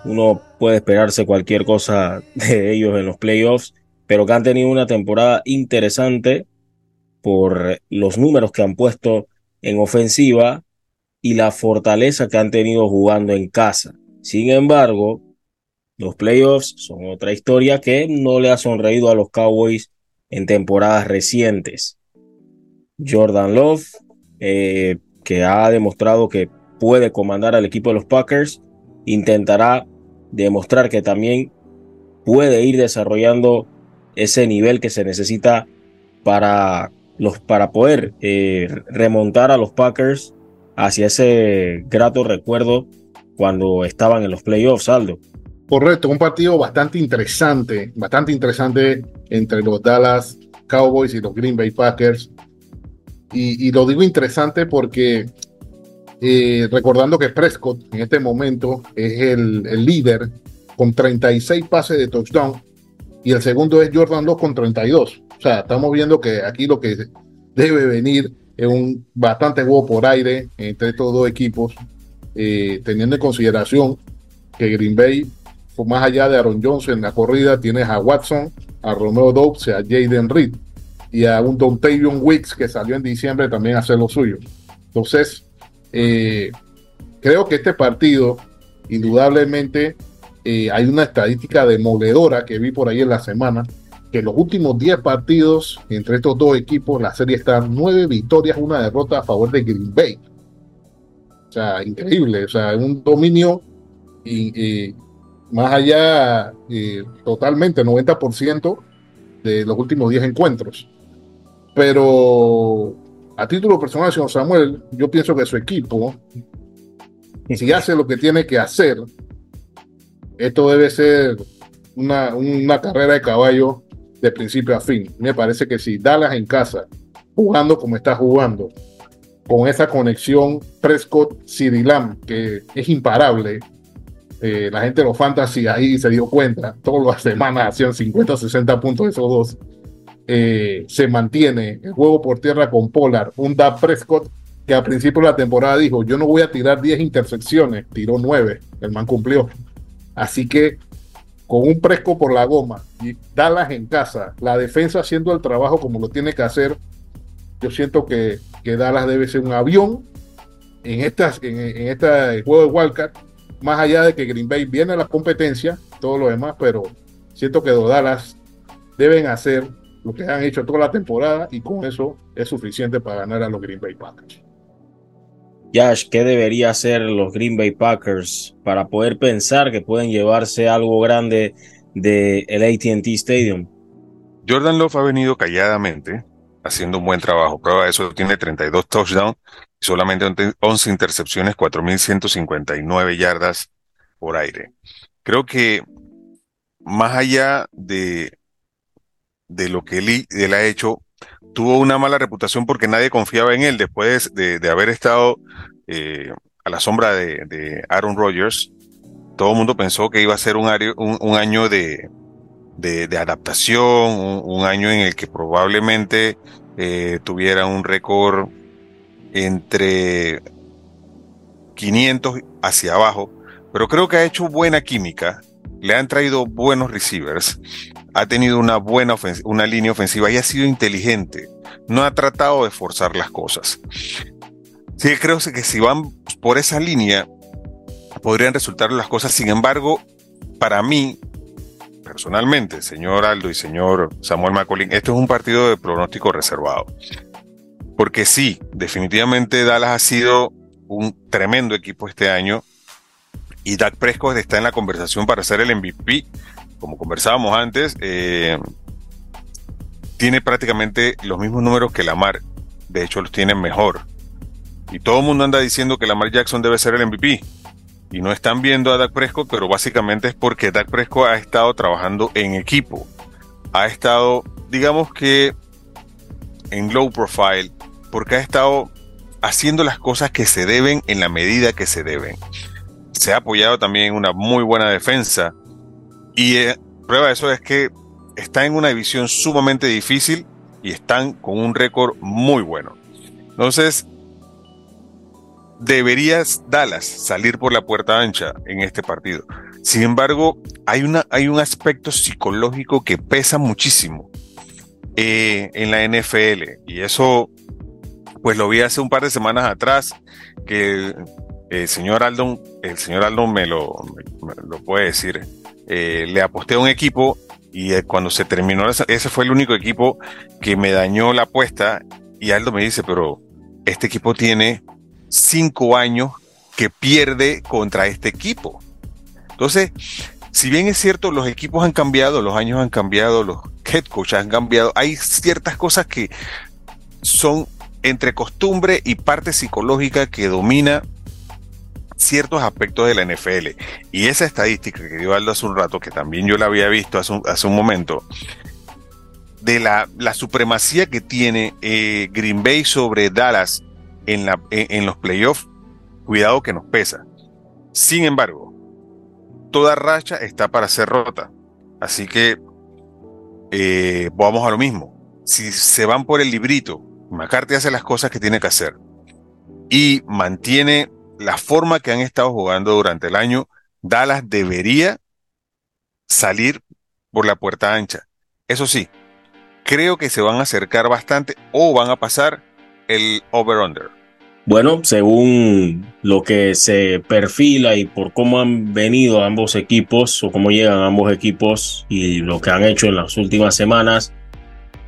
uno puede esperarse cualquier cosa de ellos en los playoffs, pero que han tenido una temporada interesante por los números que han puesto en ofensiva y la fortaleza que han tenido jugando en casa. Sin embargo, los playoffs son otra historia que no le ha sonreído a los Cowboys en temporadas recientes. Jordan Love, eh, que ha demostrado que puede comandar al equipo de los Packers, intentará demostrar que también puede ir desarrollando ese nivel que se necesita para, los, para poder eh, remontar a los Packers hacia ese grato recuerdo cuando estaban en los playoffs, Aldo. Correcto, un partido bastante interesante, bastante interesante entre los Dallas Cowboys y los Green Bay Packers. Y, lo digo interesante porque eh, recordando que Prescott en este momento es el, líder con 36 pases de touchdown y el segundo es Jordan Love con 32. O sea, estamos viendo que aquí lo que debe venir es un bastante juego por aire entre estos dos equipos eh, teniendo en consideración que Green Bay, más allá de Aaron Johnson en la corrida, tienes a Watson, a Romeo Dobbs, a Jaden Reed y a un Dontavion Wicks que salió en diciembre también a hacer lo suyo. Entonces, eh, creo que este partido, indudablemente, eh, hay una estadística demoledora que vi por ahí en la semana, que los últimos 10 partidos entre estos dos equipos, la serie está 9 victorias, una derrota a favor de Green Bay. O sea, increíble, o sea, un dominio y, más allá, totalmente, 90% de los últimos 10 encuentros. Pero a título personal, señor Samuel, yo pienso que su equipo, si [LAUGHS] hace lo que tiene que hacer, esto debe ser una, una carrera de caballo de principio a fin. Me parece que si Dallas en casa, jugando como está jugando, con esa conexión Prescott-Sidilam, que es imparable, eh, la gente de los fantasy ahí se dio cuenta, todas las semanas hacían 50 60 puntos esos dos. Eh, se mantiene el juego por tierra con Polar, un Dab Prescott que al principio de la temporada dijo, yo no voy a tirar 10 intersecciones, tiró 9, el man cumplió. Así que con un Prescott por la goma y Dallas en casa, la defensa haciendo el trabajo como lo tiene que hacer, yo siento que, que Dallas debe ser un avión en, estas, en, en este juego de Wildcard más allá de que Green Bay viene a la competencia, todo lo demás, pero siento que los Dallas deben hacer lo que han hecho toda la temporada y con eso es suficiente para ganar a los Green Bay Packers. Yash, ¿qué debería hacer los Green Bay Packers para poder pensar que pueden llevarse algo grande del ATT Stadium? Jordan Love ha venido calladamente haciendo un buen trabajo. Prueba de eso tiene 32 touchdowns y solamente 11 intercepciones, 4.159 yardas por aire. Creo que más allá de, de lo que él, ha hecho, tuvo una mala reputación porque nadie confiaba en él después de, haber estado eh, a la sombra de, Aaron Rodgers. Todo el mundo pensó que iba a ser un, año de, adaptación, un, año en el que probablemente eh, tuviera un récord entre 500 hacia abajo, pero creo que ha hecho buena química, le han traído buenos receivers, ha tenido una buena una línea ofensiva y ha sido inteligente, no ha tratado de forzar las cosas. Sí, creo que si van por esa línea, podrían resultar las cosas. Sin embargo, para mí, personalmente, señor Aldo y señor Samuel McCollin, esto es un partido de pronóstico reservado. Porque sí, definitivamente Dallas ha sido un tremendo equipo este año y Dak Prescott está en la conversación para ser el MVP. Como conversábamos antes, eh, tiene prácticamente los mismos números que Lamar. De hecho, los tiene mejor. Y todo el mundo anda diciendo que Lamar Jackson debe ser el MVP. Y no están viendo a Dak Prescott, pero básicamente es porque Dak Prescott ha estado trabajando en equipo. Ha estado, digamos que, en low profile porque ha estado haciendo las cosas que se deben en la medida que se deben. Se ha apoyado también en una muy buena defensa y eh, prueba de eso es que está en una división sumamente difícil y están con un récord muy bueno. Entonces, deberías Dallas salir por la puerta ancha en este partido. Sin embargo, hay, una, hay un aspecto psicológico que pesa muchísimo eh, en la NFL y eso pues lo vi hace un par de semanas atrás, que el señor Aldon, el señor me lo, lo puede decir, eh, le aposté a un equipo y eh, cuando se terminó, ese fue el único equipo que me dañó la apuesta y Aldo me dice, pero este equipo tiene cinco años que pierde contra este equipo. Entonces, si bien es cierto, los equipos han cambiado, los años han cambiado, los head coaches han cambiado, hay ciertas cosas que son entre costumbre y parte psicológica que domina ciertos aspectos de la NFL. Y esa estadística que dio Aldo hace un rato, que también yo la había visto hace un, momento, de la, supremacía que tiene eh, Green Bay sobre Dallas en, la, en, los playoffs, cuidado que nos pesa. Sin embargo, toda racha está para ser rota. Así que eh, vamos a lo mismo. Si se van por el librito McCarthy hace las cosas que tiene que hacer y mantiene la forma que han estado jugando durante el año, Dallas debería salir por la puerta ancha. Eso sí, creo que se van a acercar bastante o van a pasar el over-under. Bueno, según lo que se perfila y por cómo han venido ambos equipos o cómo llegan ambos equipos y lo que han hecho en las últimas semanas,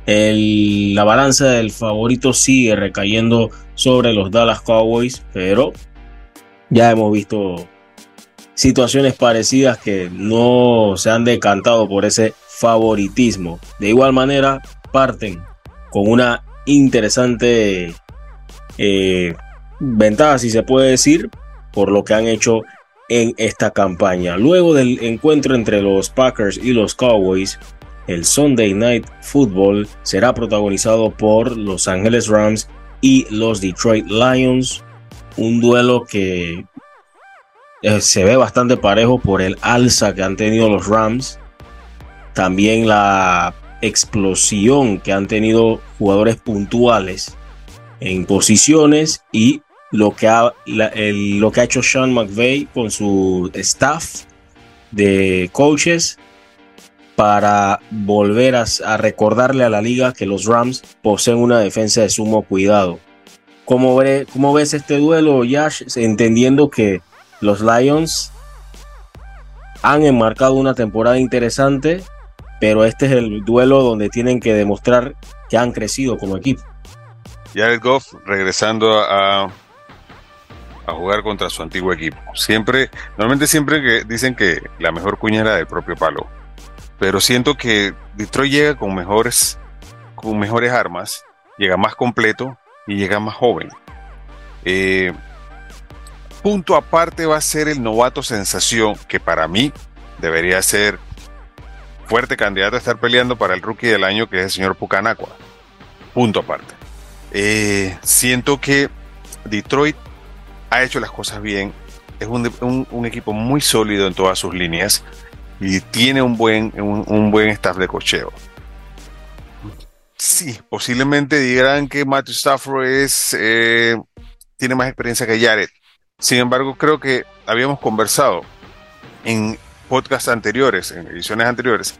la balanza del favorito sigue recayendo sobre los Dallas Cowboys, pero ya hemos visto situaciones parecidas que no se han decantado por ese favoritismo. De igual manera, parten con una interesante eh, ventaja, si se puede decir, por lo que han hecho en esta campaña. Luego del encuentro entre los Packers y los Cowboys, el Sunday Night Football será protagonizado por Los Angeles Rams y los Detroit Lions. Un duelo que eh, se ve bastante parejo por el alza que han tenido los Rams. También la explosión que han tenido jugadores puntuales en posiciones y lo que ha, lo que ha hecho Sean McVay con su staff de coaches para volver a, recordarle a la liga que los Rams poseen una defensa de sumo cuidado. ¿Cómo, cómo ves este duelo, Yash? Entendiendo que los Lions han enmarcado una temporada interesante, pero este es el duelo donde tienen que demostrar que han crecido como equipo. Jared Goff regresando a, a jugar contra su antiguo equipo. Siempre, normalmente siempre que dicen que la mejor cuña era del propio palo. Pero siento que Detroit llega con mejores, con mejores armas, llega más completo y llega más joven. Eh, punto aparte va a ser el novato sensación, que para mí debería ser fuerte candidato a estar peleando para el rookie del año, que es el señor Pucanacua. Punto aparte. Eh, siento que Detroit ha hecho las cosas bien. Es un, equipo muy sólido en todas sus líneas y tiene un buen, un, buen staff de cocheo. Sí, posiblemente dirán que Matthew Stafford es, eh, tiene más experiencia que Jared. Sin embargo, creo que habíamos conversado en podcasts anteriores, en ediciones anteriores,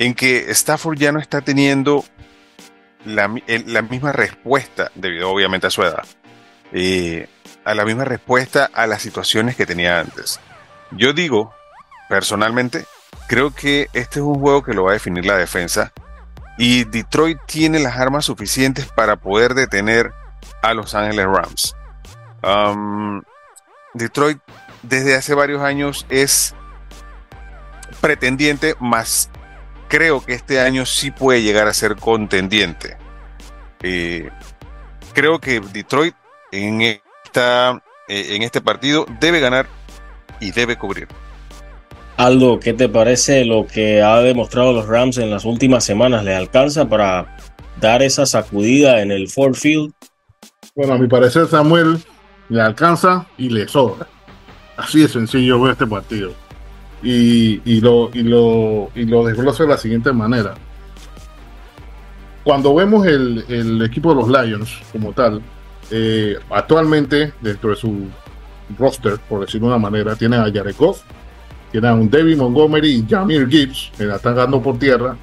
en que Stafford ya no está teniendo la, misma respuesta, debido obviamente a su edad, eh, a la misma respuesta a las situaciones que tenía antes. Yo digo, personalmente, creo que este es un juego que lo va a definir la defensa y Detroit tiene las armas suficientes para poder detener a Los Ángeles Rams. Um, Detroit desde hace varios años es pretendiente, más creo que este año sí puede llegar a ser contendiente. Eh, creo que Detroit en, esta, eh, en este partido debe ganar y debe cubrir. Aldo, ¿qué te parece lo que ha demostrado los Rams en las últimas semanas? ¿Le alcanza para dar esa sacudida en el Ford Field? Bueno, a mi parecer, Samuel, le alcanza y le sobra. Así de sencillo veo este partido. Y, lo, y, lo, y lo desgloso de la siguiente manera. Cuando vemos el, el equipo de los Lions como tal, eh, actualmente dentro de su roster, por decirlo de una manera, tienen a Jared Goff, tienen a un David Montgomery y Jamir Gibbs, que la están ganando por tierra,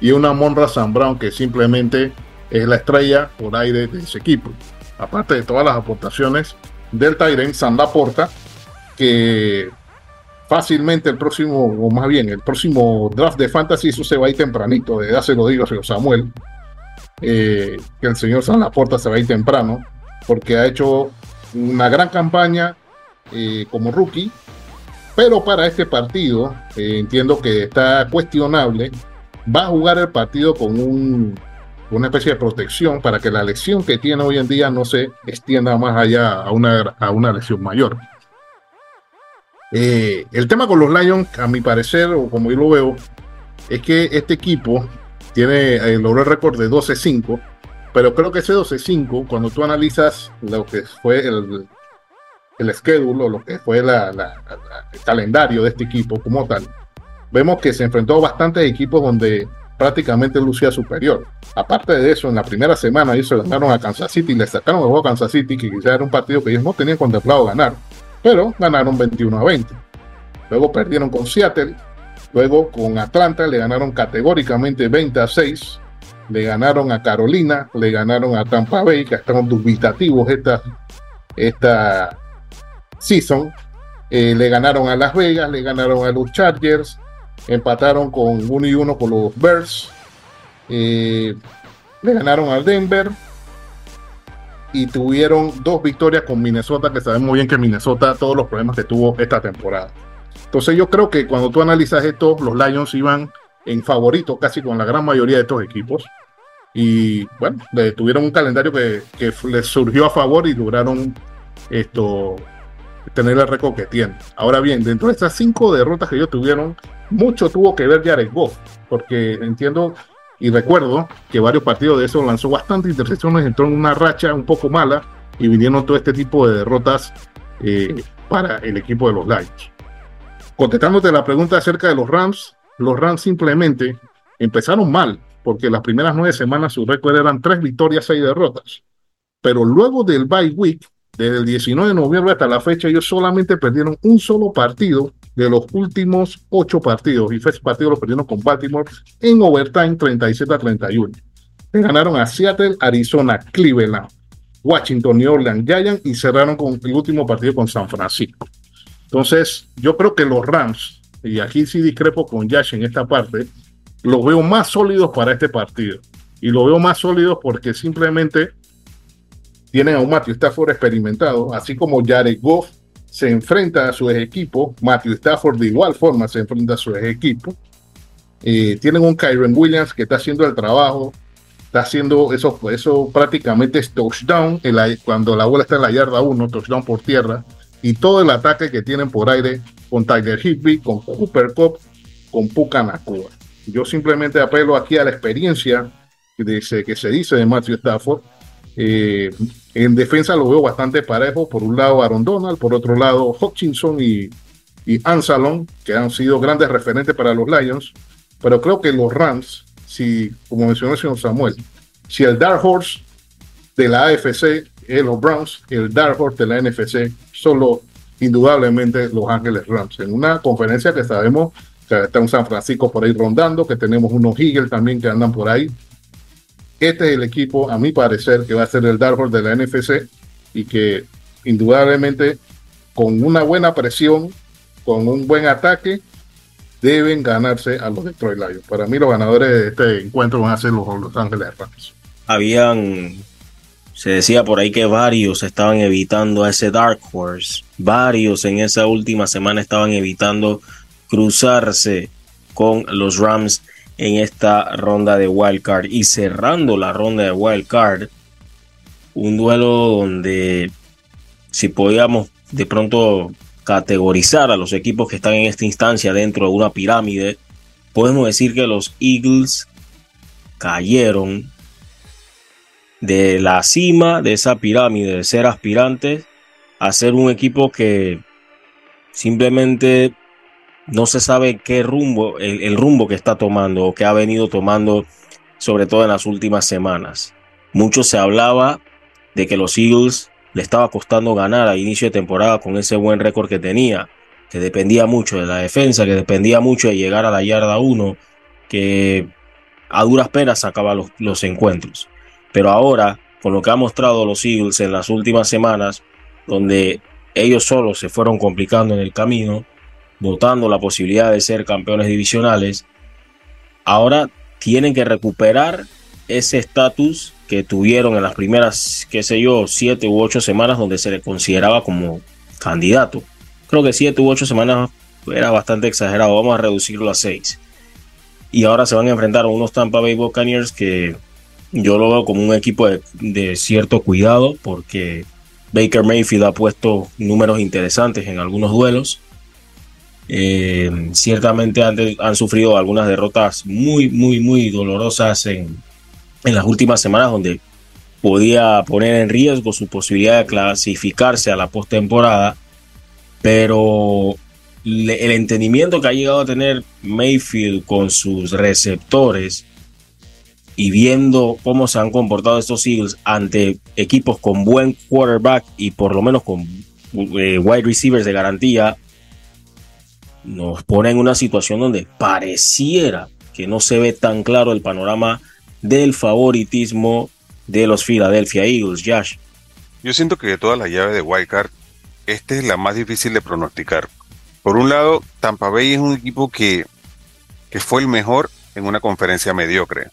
y una Monra Sam Brown, que simplemente es la estrella por aire de ese equipo. Aparte de todas las aportaciones del Tyren San Laporta, que fácilmente el próximo, o más bien el próximo draft de Fantasy, eso se va a ir tempranito, de edad se lo digo, señor Samuel, eh, que el señor San Laporta se va a ir temprano, porque ha hecho una gran campaña eh, como rookie, pero para este partido eh, entiendo que está cuestionable, va a jugar el partido con un una especie de protección para que la lesión que tiene hoy en día no se extienda más allá a una, a una lesión mayor. Eh, el tema con los Lions, a mi parecer, o como yo lo veo, es que este equipo tiene el logró el récord de 12-5, pero creo que ese 12-5, cuando tú analizas lo que fue el, el schedule o lo que fue la, el calendario de este equipo como tal, vemos que se enfrentó a bastantes equipos donde prácticamente lucía superior. Aparte de eso, en la primera semana ellos se ganaron a Kansas City y le sacaron el juego a Kansas City, que quizás era un partido que ellos no tenían contemplado ganar, pero ganaron 21 a 20. Luego perdieron con Seattle, luego con Atlanta le ganaron categóricamente 20 a 6, le ganaron a Carolina, le ganaron a Tampa Bay, que estaban dubitativos esta, esta season, eh, le ganaron a Las Vegas, le ganaron a los Chargers, empataron con 1 y 1 con los Bears, eh, le ganaron al Denver y tuvieron dos victorias con Minnesota, que sabemos bien que Minnesota todos los problemas que tuvo esta temporada. Entonces yo creo que cuando tú analizas esto, los Lions iban en favorito casi con la gran mayoría de estos equipos. Y bueno, tuvieron un calendario que, les surgió a favor y lograron esto tener el récord que tienen. Ahora bien, dentro de estas cinco derrotas que ellos tuvieron, mucho tuvo que ver Jared Goff, porque entiendo y recuerdo que varios partidos de eso lanzó bastantes intercepciones, entró en una racha un poco mala y vinieron todo este tipo de derrotas eh, para el equipo de los Lions. Contestándote la pregunta acerca de los Rams, los Rams simplemente empezaron mal, porque las primeras nueve semanas su récord eran tres victorias, seis derrotas. Pero luego del bye week, desde el 19 de noviembre hasta la fecha, ellos solamente perdieron un solo partido de los últimos ocho partidos. Y ese partido lo perdieron con Baltimore en overtime 37 a 31. Le ganaron a Seattle, Arizona, Cleveland, Washington, New Orleans, Giants y cerraron con el último partido con San Francisco. Entonces, yo creo que los Rams, y aquí sí discrepo con Yash en esta parte, los veo más sólidos para este partido. Y lo veo más sólidos porque simplemente tienen a un Matthew Stafford experimentado, así como Jared Goff se enfrenta a su equipo, Matthew Stafford de igual forma se enfrenta a su equipo. Eh, tienen un Kyron Williams que está haciendo el trabajo, está haciendo eso, eso prácticamente es touchdown cuando la bola está en la yarda 1, touchdown por tierra, y todo el ataque que tienen por aire con Tiger Higby, con Cooper Cup, con Puka Nakua. Yo simplemente apelo aquí a la experiencia que se, que se dice de Matthew Stafford. Eh, en defensa lo veo bastante parejo. Por un lado Aaron Donald, por otro lado Hutchinson y, Ansalon, que han sido grandes referentes para los Lions. Pero creo que los Rams si, como mencionó el señor Samuel, si el Dark Horse de la AFC es los Browns, el Dark Horse de la NFC son los, indudablemente los Ángeles Rams. En una conferencia que sabemos que está un San Francisco por ahí rondando, que tenemos unos Eagles también que andan por ahí. Este es el equipo, a mi parecer, que va a ser el Dark Horse de la NFC y que indudablemente con una buena presión, con un buen ataque, deben ganarse a los Detroit Lions. Para mí los ganadores de este encuentro van a ser los Los Ángeles Rams. Habían, se decía por ahí que varios estaban evitando a ese Dark Horse. Varios en esa última semana estaban evitando cruzarse con los Rams en esta ronda de wild card. Y cerrando la ronda de wild card un duelo donde si podíamos de pronto categorizar a los equipos que están en esta instancia dentro de una pirámide, podemos decir que los Eagles cayeron de la cima de esa pirámide, de ser aspirantes, a ser un equipo que simplemente no se sabe qué rumbo, el, rumbo que está tomando o que ha venido tomando, sobre todo en las últimas semanas. Mucho se hablaba de que los Eagles le estaba costando ganar a inicio de temporada con ese buen récord que tenía, que dependía mucho de la defensa, que dependía mucho de llegar a la yarda 1, que a duras penas sacaba los, los encuentros. Pero ahora, con lo que ha mostrado los Eagles en las últimas semanas, donde ellos solos se fueron complicando en el camino, votando la posibilidad de ser campeones divisionales, ahora tienen que recuperar ese estatus que tuvieron en las primeras, qué sé yo, siete u ocho semanas donde se le consideraba como candidato. Creo que siete u ocho semanas era bastante exagerado, vamos a reducirlo a seis. Y ahora se van a enfrentar a unos Tampa Bay Buccaneers que yo lo veo como un equipo de, cierto cuidado porque Baker Mayfield ha puesto números interesantes en algunos duelos. Eh, ciertamente han, han, sufrido algunas derrotas muy, muy, muy dolorosas en, en las últimas semanas donde podía poner en riesgo su posibilidad de clasificarse a la postemporada, pero el entendimiento que ha llegado a tener Mayfield con sus receptores y viendo cómo se han comportado estos Eagles ante equipos con buen quarterback y por lo menos con eh, wide receivers de garantía, nos pone en una situación donde pareciera que no se ve tan claro el panorama del favoritismo de los Philadelphia Eagles, Josh. Yo siento que de todas las llaves de Wildcard, esta es la más difícil de pronosticar. Por un lado, Tampa Bay es un equipo que, que fue el mejor en una conferencia mediocre.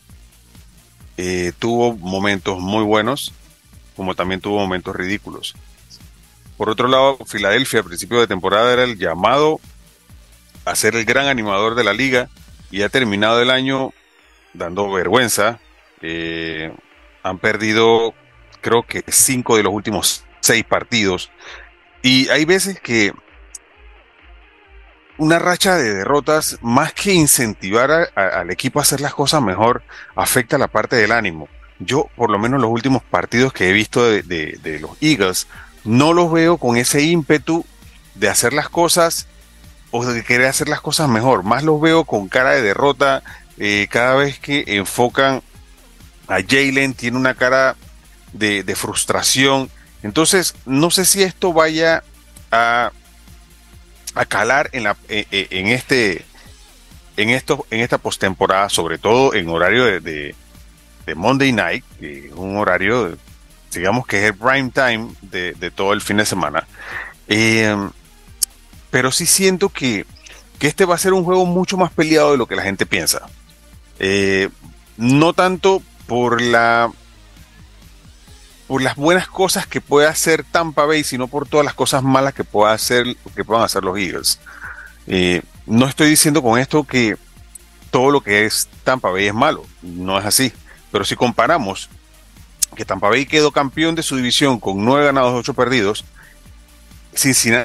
Eh, tuvo momentos muy buenos, como también tuvo momentos ridículos. Por otro lado, Filadelfia a principio de temporada era el llamado a ser el gran animador de la liga y ha terminado el año dando vergüenza. Eh, han perdido, creo que cinco de los últimos seis partidos. Y hay veces que una racha de derrotas, más que incentivar al equipo a hacer las cosas mejor, afecta la parte del ánimo. Yo, por lo menos los últimos partidos que he visto de, los Eagles, no los veo con ese ímpetu de hacer las cosas o de querer hacer las cosas mejor. Más los veo con cara de derrota. Eh, cada vez que enfocan a Jalen, tiene una cara de, de frustración. Entonces, no sé si esto vaya a a calar en, la, eh, eh, en, este en esto en esta postemporada, sobre todo en horario de, de, Monday Night, un horario, digamos que es el prime time de, todo el fin de semana. Eh, pero sí siento que, que, este va a ser un juego mucho más peleado de lo que la gente piensa. no tanto por la por las buenas cosas que puede hacer Tampa Bay, sino por todas las cosas malas que, pueda hacer, que puedan hacer los Eagles. Eh, no estoy diciendo con esto que todo lo que es Tampa Bay es malo, no es así. Pero si comparamos que Tampa Bay quedó campeón de su división con nueve ganados, ocho perdidos,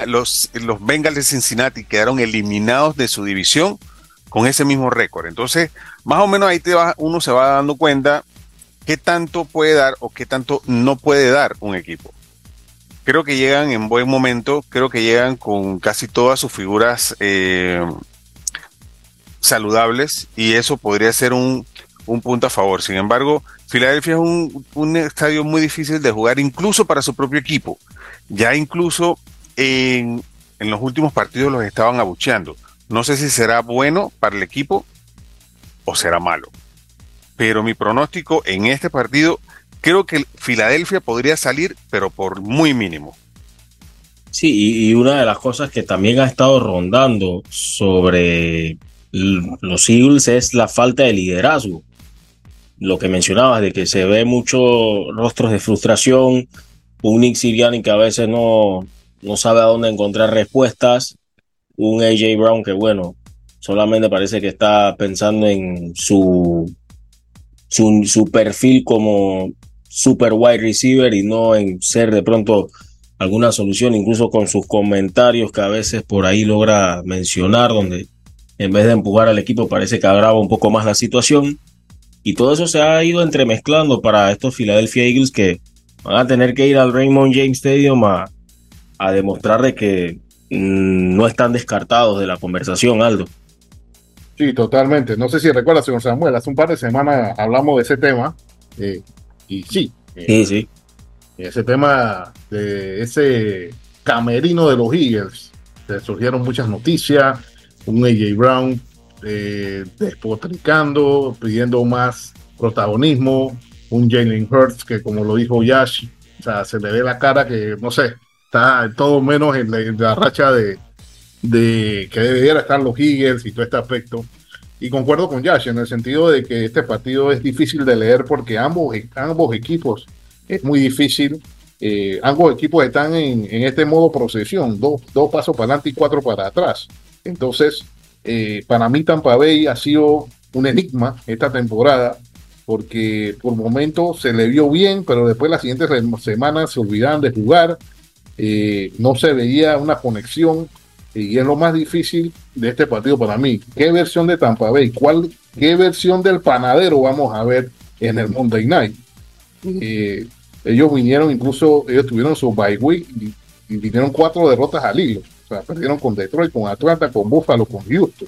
los, los Bengals de Cincinnati quedaron eliminados de su división con ese mismo récord. Entonces, más o menos ahí te va, uno se va dando cuenta qué tanto puede dar o qué tanto no puede dar un equipo. Creo que llegan en buen momento, creo que llegan con casi todas sus figuras eh, saludables y eso podría ser un, punto a favor. Sin embargo, Filadelfia es un, estadio muy difícil de jugar incluso para su propio equipo. Ya incluso en, los últimos partidos los estaban abucheando. No sé si será bueno para el equipo o será malo pero mi pronóstico en este partido, creo que Filadelfia podría salir, pero por muy mínimo. Sí, y, una de las cosas que también ha estado rondando sobre los Eagles es la falta de liderazgo. Lo que mencionabas de que se ve muchos rostros de frustración, un Nick Siriani que a veces no, no sabe a dónde encontrar respuestas, un AJ Brown que bueno, solamente parece que está pensando en su su, perfil como super wide receiver y no en ser de pronto alguna solución, incluso con sus comentarios que a veces por ahí logra mencionar, donde en vez de empujar al equipo parece que agrava un poco más la situación. Y todo eso se ha ido entremezclando para estos Philadelphia Eagles que van a tener que ir al Raymond James Stadium a, a demostrar de que mm, no están descartados de la conversación, Aldo. Sí, totalmente. No sé si recuerda, señor Samuel, hace un par de semanas hablamos de ese tema. Eh, y sí. Eh, sí, sí. Ese tema de ese camerino de los Eagles. surgieron muchas noticias. Un AJ Brown eh, despotricando, pidiendo más protagonismo. Un Jalen Hurts que, como lo dijo Yash, o sea, se le ve la cara que, no sé, está todo menos en la racha de, que debería estar los Eagles y todo este aspecto. Y concuerdo con Yash en el sentido de que este partido es difícil de leer porque ambos, ambos equipos es muy difícil. Eh, ambos equipos están en, este modo procesión, dos, dos, pasos para adelante y cuatro para atrás. Entonces, eh, para mí Tampa Bay ha sido un enigma esta temporada porque por momentos se le vio bien, pero después las siguientes semanas se olvidaban de jugar, eh, no se veía una conexión y es lo más difícil de este partido para mí. ¿Qué versión de Tampa Bay? ¿Cuál, ¿Qué versión del panadero vamos a ver en el Monday Night? Eh, ellos vinieron, incluso ellos tuvieron su bye week y, vinieron cuatro derrotas al hilo. O sea, perdieron con Detroit, con Atlanta, con Buffalo, con Houston.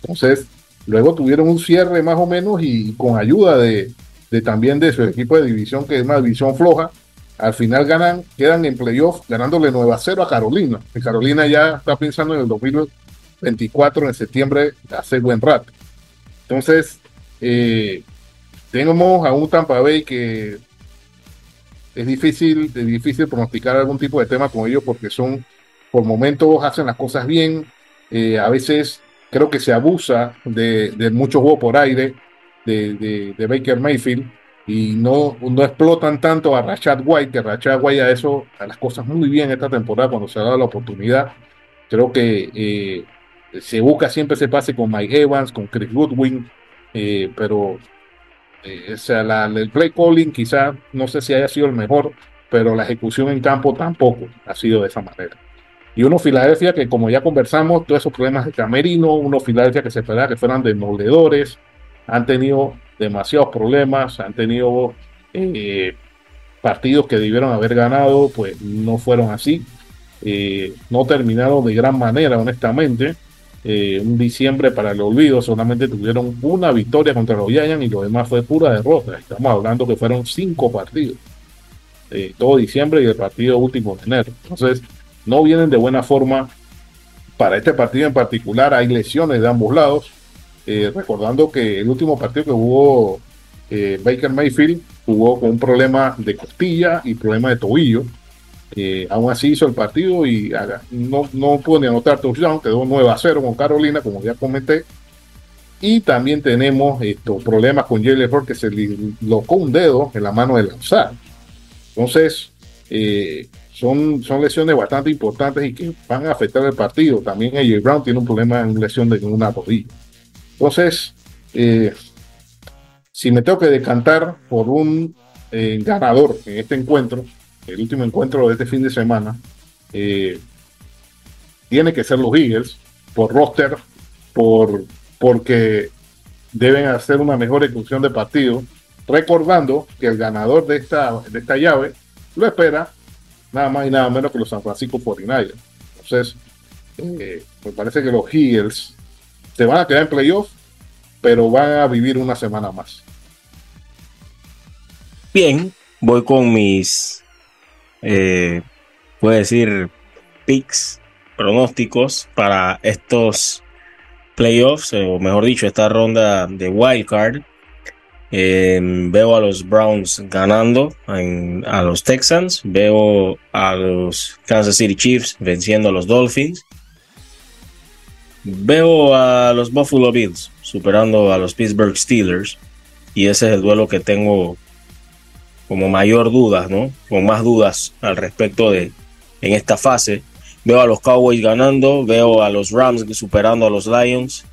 Entonces, luego tuvieron un cierre más o menos y, con ayuda de, de también de su equipo de división, que es una división floja, al final ganan, quedan en playoff ganándole 9 a 0 a Carolina. Carolina ya está pensando en el 2024, en septiembre, hace buen rato. Entonces, eh, tenemos a un Tampa Bay que es difícil, es difícil pronosticar algún tipo de tema con ellos porque son, por momentos, hacen las cosas bien. Eh, a veces creo que se abusa de, de mucho juego por aire de, de Baker Mayfield y no, no explotan tanto a Rashad White, que Rashad White a eso, a las cosas muy bien esta temporada cuando se ha dado la oportunidad. Creo que eh, se busca siempre ese pase con Mike Evans, con Chris Goodwin, eh, pero o sea, el play calling quizá no sé si haya sido el mejor, pero la ejecución en campo tampoco ha sido de esa manera. Y uno Filadelfia que como ya conversamos, todos esos problemas de camerino, uno Filadelfia que se esperaba que fueran demoledores, han tenido demasiados problemas, han tenido eh, partidos que debieron haber ganado, pues no fueron así. Eh, no terminaron de gran manera, honestamente. Eh, un diciembre para el olvido, solamente tuvieron una victoria contra los Giants y lo demás fue pura derrota. Estamos hablando que fueron cinco partidos. todo diciembre y el partido último de enero. Entonces, no vienen de buena forma. Para este partido en particular hay lesiones de ambos lados. Eh, recordando que el último partido que jugó eh, Baker Mayfield jugó con un problema de costilla y problema de tobillo. Eh, aún así hizo el partido y no, no pudo ni anotar touchdown, quedó 9 a 0 con Carolina, como ya comenté. Y también tenemos estos problemas con Jalen Ford que se le locó un dedo en la mano de lanzar. Entonces, son, son lesiones bastante importantes y que van a afectar el partido. También AJ Brown tiene un problema en lesión de una rodilla. Entonces, eh, si me tengo que decantar por un eh, ganador en este encuentro, el último encuentro de este fin de semana, eh, tiene que ser los Eagles, por roster, por, porque deben hacer una mejor ejecución de partido, recordando que el ganador de esta, de esta llave lo espera nada más y nada menos que los San Francisco 49ers. Entonces, me parece que los Eagles se van a quedar en playoff, pero van a vivir una semana más. Bien, voy con mis, eh, puedo decir, picks, pronósticos para estos playoffs, o mejor dicho, esta ronda de wild card. Em, veo a los Browns ganando a los Texans. Veo a los Kansas City Chiefs venciendo a los Dolphins. Veo a los Buffalo Bills superando a los Pittsburgh Steelers y ese es el duelo que tengo como mayor duda, ¿no? Con más dudas al respecto de en esta fase. Veo a los Cowboys ganando, veo a los Rams superando a los Lions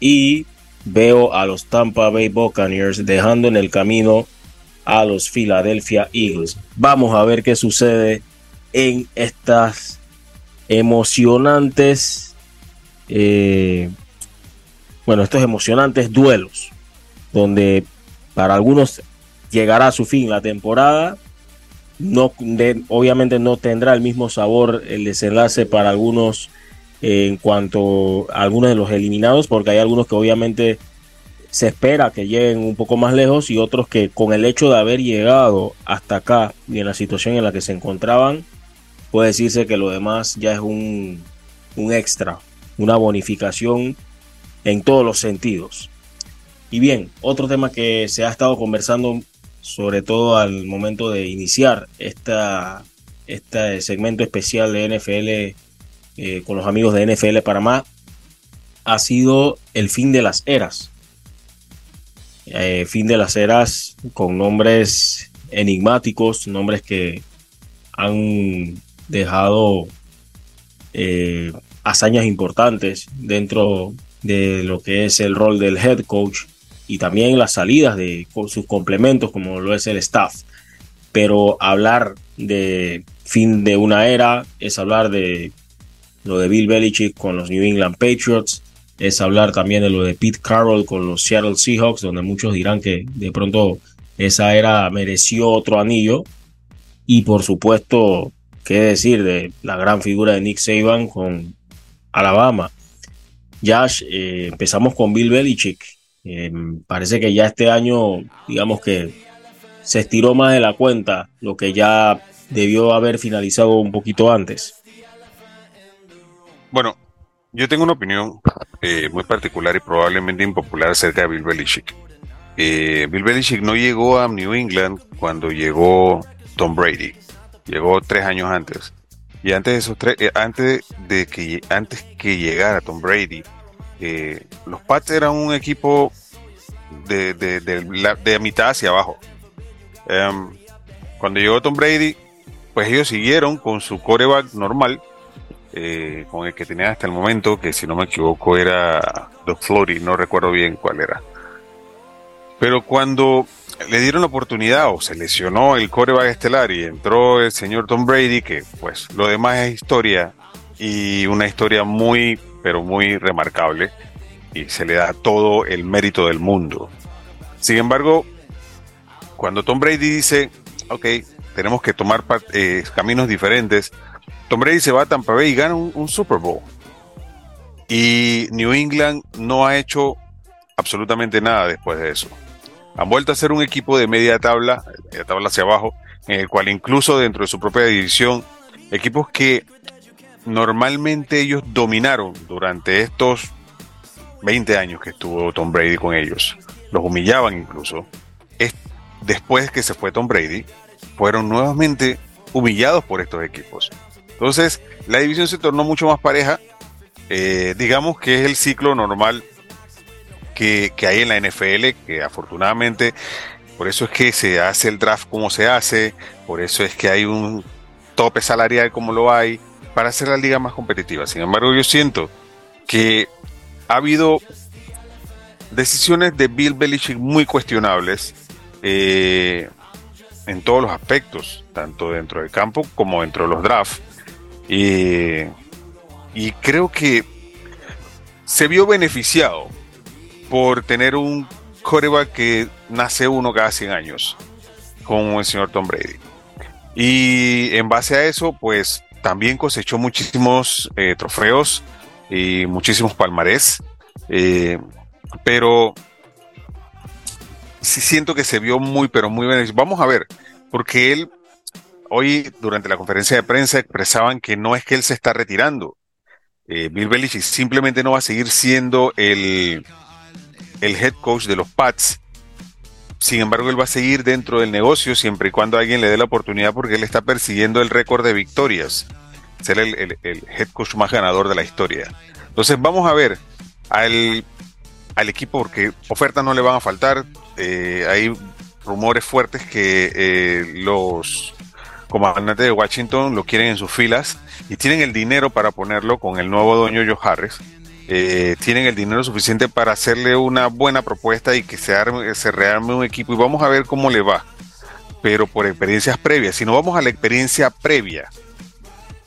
y veo a los Tampa Bay Buccaneers dejando en el camino a los Philadelphia Eagles. Vamos a ver qué sucede en estas emocionantes eh, bueno, estos emocionantes duelos, donde para algunos llegará a su fin la temporada, obviamente no tendrá el mismo sabor el desenlace para algunos en cuanto a algunos de los eliminados, porque hay algunos que obviamente se espera que lleguen un poco más lejos y otros que con el hecho de haber llegado hasta acá y en la situación en la que se encontraban, puede decirse que lo demás ya es un, un extra, una bonificación en todos los sentidos. Y bien, otro tema que se ha estado conversando, sobre todo al momento de iniciar esta, este segmento especial de NFL eh, con los amigos de NFL Panamá, ha sido el fin de las eras. Eh, fin de las eras con nombres enigmáticos, nombres que han dejado eh, hazañas importantes dentro de lo que es el rol del head coach y también las salidas de sus complementos como lo es el staff. Pero hablar de fin de una era es hablar de lo de Bill Belichick con los New England Patriots, es hablar también de lo de Pete Carroll con los Seattle Seahawks, donde muchos dirán que de pronto esa era mereció otro anillo. Y por supuesto, qué decir de la gran figura de Nick Saban con Alabama. Josh, eh, empezamos con Bill Belichick. Eh, parece que ya este año, digamos que se estiró más de la cuenta, lo que ya debió haber finalizado un poquito antes. Bueno, yo tengo una opinión eh, muy particular y probablemente impopular acerca de Bill Belichick. Bill Belichick no llegó a New England cuando llegó Tom Brady. Llegó tres años antes. Y antes de esos tres, eh, antes de que antes que llegara Tom Brady, eh, los Pats eran un equipo de, de, de, mitad hacia abajo. Em, cuando llegó Tom Brady, pues ellos siguieron con su coreback normal eh, con el que tenía hasta el momento, que si no me equivoco era Doug Flory, no recuerdo bien cuál era. Pero cuando le dieron la oportunidad o se lesionó el coreback estelar y entró el señor Tom Brady, que pues lo demás es historia y una historia muy, pero muy remarcable y se le da todo el mérito del mundo. Sin embargo, cuando Tom Brady dice, ok, tenemos que tomar eh, caminos diferentes, Tom Brady se va a Tampa Bay y gana un, Super Bowl. Y New England no ha hecho absolutamente nada después de eso. Han vuelto a ser un equipo de media tabla, media tabla hacia abajo, en el cual incluso dentro de su propia división, equipos que normalmente ellos dominaron durante estos 20 años que estuvo Tom Brady con ellos. Los humillaban incluso. después que se fue Tom Brady, fueron nuevamente humillados por estos equipos. Entonces, la división se tornó mucho más pareja. Eh, digamos que es el ciclo normal que, que, hay en la NFL, que afortunadamente, por eso es que se hace el draft como se hace, por eso es que hay un tope salarial como lo hay, para hacer la liga más competitiva. Sin embargo, yo siento que ha habido decisiones de Bill Belichick muy cuestionables eh, en todos los aspectos, tanto dentro del campo como dentro de los drafts. y creo que se vio beneficiado por tener un coreback que nace uno cada 100 años, como el señor Tom Brady. Y en base a eso, pues también cosechó muchísimos eh, trofeos y muchísimos palmarés, eh, pero sí siento que se vio muy, pero muy bien. Vamos a ver, porque él hoy durante la conferencia de prensa expresaban que no es que él se está retirando. Eh, Bill Belichick simplemente no va a seguir siendo el, el head coach de los Pats. Sin embargo, él va a seguir dentro del negocio siempre y cuando alguien le dé la oportunidad porque él está persiguiendo el récord de victorias ser el, head coach más ganador de la historia. Entonces vamos a ver al, equipo porque ofertas no le van a faltar. Eh, hay rumores fuertes que eh, los comandantes de Washington lo quieren en sus filas y tienen el dinero para ponerlo con el nuevo dueño Joe Harris. Eh, tienen el dinero suficiente para hacerle una buena propuesta y que se, arme, rearme un equipo y vamos a ver cómo le va. Pero por experiencias previas, si no vamos a la experiencia previa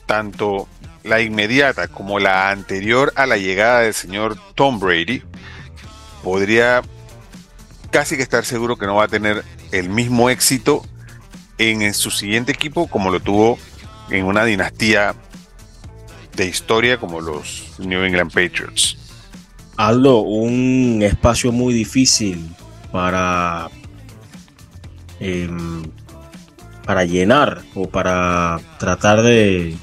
tanto la inmediata como la anterior a la llegada del señor Tom Brady, podría casi que estar seguro que no va a tener el mismo éxito en su siguiente equipo como lo tuvo en una dinastía de historia como los New England Patriots. Aldo, un espacio muy difícil para em, para llenar o para tratar de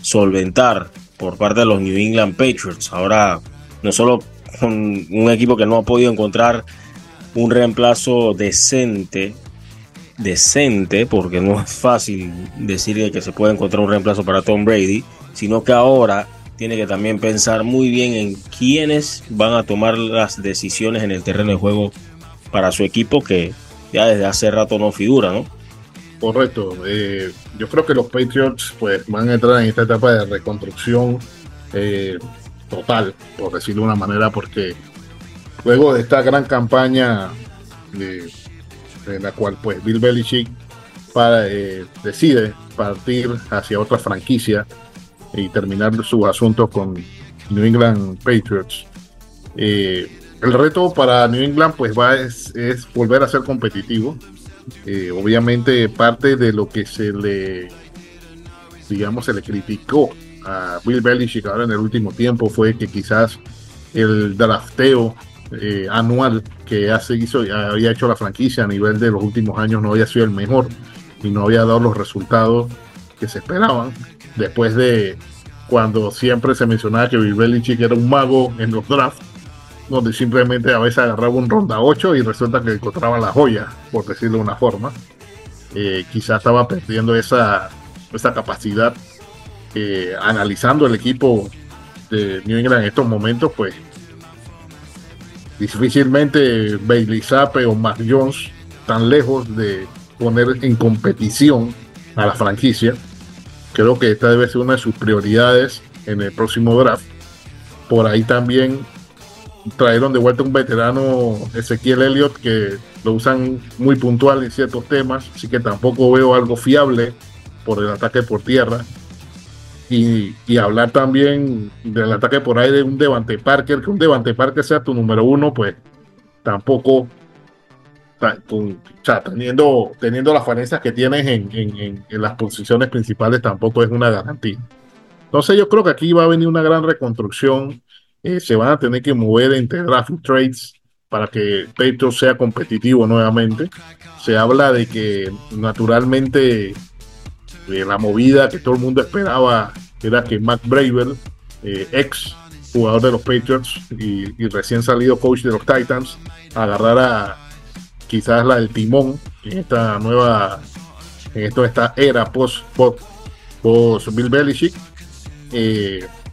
solventar por parte de los New England Patriots. Ahora, no solo con un equipo que no ha podido encontrar un reemplazo decente, decente, porque no es fácil decir que se puede encontrar un reemplazo para Tom Brady, sino que ahora tiene que también pensar muy bien en quiénes van a tomar las decisiones en el terreno de juego para su equipo que ya desde hace rato no figura, ¿no? Correcto. Eh, yo creo que los Patriots pues van a entrar en esta etapa de reconstrucción eh, total, por decirlo de una manera, porque luego de esta gran campaña en la cual pues Bill Belichick para, eh, decide partir hacia otra franquicia y terminar sus asuntos con New England Patriots. el reto para New England pues va es volver a ser competitivo eh, obviamente parte de lo que se le, digamos, se le criticó a Bill Belichick ahora en el último tiempo fue que quizás el drafteo eh, anual que hace, hizo, había hecho la franquicia a nivel de los últimos años no había sido el mejor y no había dado los resultados que se esperaban después de cuando siempre se mencionaba que Bill Belichick era un mago en los drafts donde simplemente a veces agarraba un ronda 8 y resulta que encontraba la joya, por decirlo de una forma. Eh, quizás estaba perdiendo esa, esa capacidad. Eh, analizando el equipo de New England en estos momentos, pues difícilmente Bailey Zappe o Mac Jones tan lejos de poner en competición a la franquicia. Creo que esta debe ser una de sus prioridades en el próximo draft. Por ahí también trajeron de vuelta un veterano Ezequiel Elliott que lo usan muy puntual en ciertos temas, así que tampoco veo algo fiable por el ataque por tierra. Y, hablar también del ataque por aire de un Devante Parker, que un Devante Parker sea tu número uno, pues tampoco, teniendo, teniendo las falencias que tienes en, en las posiciones principales, tampoco es una garantía. Entonces yo creo que aquí va a venir una gran reconstrucción eh, se van a tener que mover entre draft trades para que Patriots sea competitivo nuevamente. Se habla de que naturalmente eh, la movida que todo el mundo esperaba era que Mac Braver, eh, ex jugador de los Patriots y, recién salido coach de los Titans, agarrara quizás la del timón en esta nueva, en esto, esta era post, post, post Bill Belichick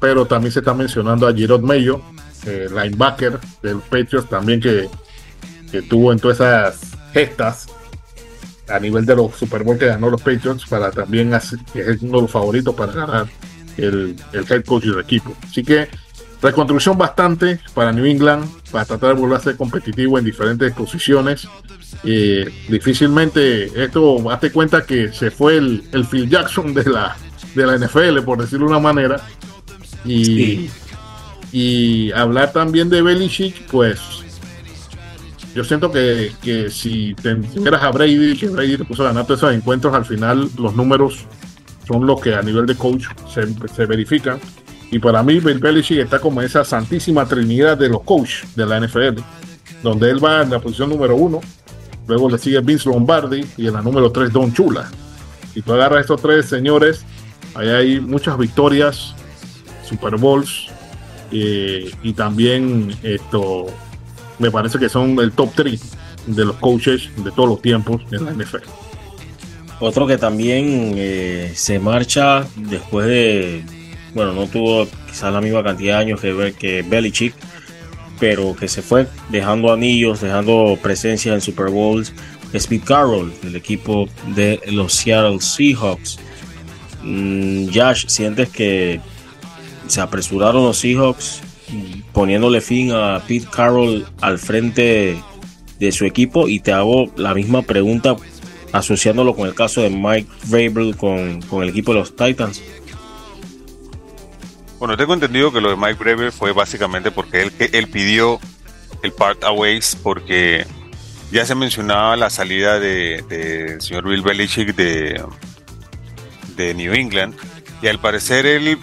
pero también se está mencionando a Gerard Mayo, eh, linebacker del Patriots, también que, tuvo en todas esas gestas a nivel de los Super Bowl que ganó los Patriots, para también que es uno de los favoritos para ganar el, head coach del equipo. Así que reconstrucción bastante para New England, para tratar de volver a ser competitivo en diferentes posiciones. Eh, difícilmente, esto, hazte cuenta que se fue el, el Phil Jackson de la, de la NFL, por decirlo de una manera, y, y hablar también de Belichick, pues yo siento que, que si tuvieras a Brady, que Brady te puso a ganar todos esos encuentros, al final los números son los que a nivel de coach se, se verifican. Y para mí, Bill Belichick está como esa santísima trinidad de los coaches de la NFL, donde él va en la posición número uno, luego le sigue Vince Lombardi y en la número tres Don Chula. Si tú agarras estos tres señores, ahí hay muchas victorias Super Bowls eh, y también esto me parece que son el top 3 de los coaches de todos los tiempos en la NFL. Otro que también eh, se marcha después de, bueno, no tuvo quizás la misma cantidad de años que, que Belichick, pero que se fue dejando anillos, dejando presencia en Super Bowls, Pete Carroll, del equipo de los Seattle Seahawks. Mm, Josh, ¿sientes que se apresuraron los Seahawks poniéndole fin a Pete Carroll al frente de su equipo y te hago la misma pregunta asociándolo con el caso de Mike Vrabel con, el equipo de los Titans. Bueno, tengo entendido que lo de Mike Vrabel fue básicamente porque él, él pidió el part aways porque ya se mencionaba la salida del de señor Bill Belichick de, de New England y al parecer él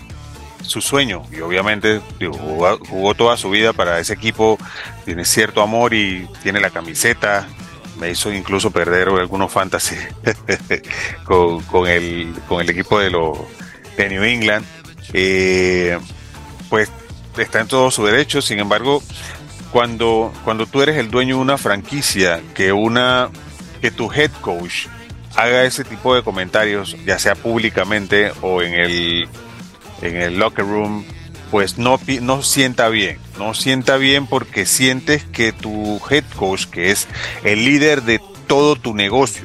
su sueño y obviamente jugó, toda su vida para ese equipo, tiene cierto amor y tiene la camiseta, me hizo incluso perder algunos fantasy [LAUGHS] con, el, con el equipo de, los de New England. Eh, pues está en todo su derecho, sin embargo, cuando, cuando tú eres el dueño de una franquicia, que, una, que tu head coach haga ese tipo de comentarios, ya sea públicamente o en el en el locker room, pues no, no sienta bien. No sienta bien porque sientes que tu head coach, que es el líder de todo tu negocio,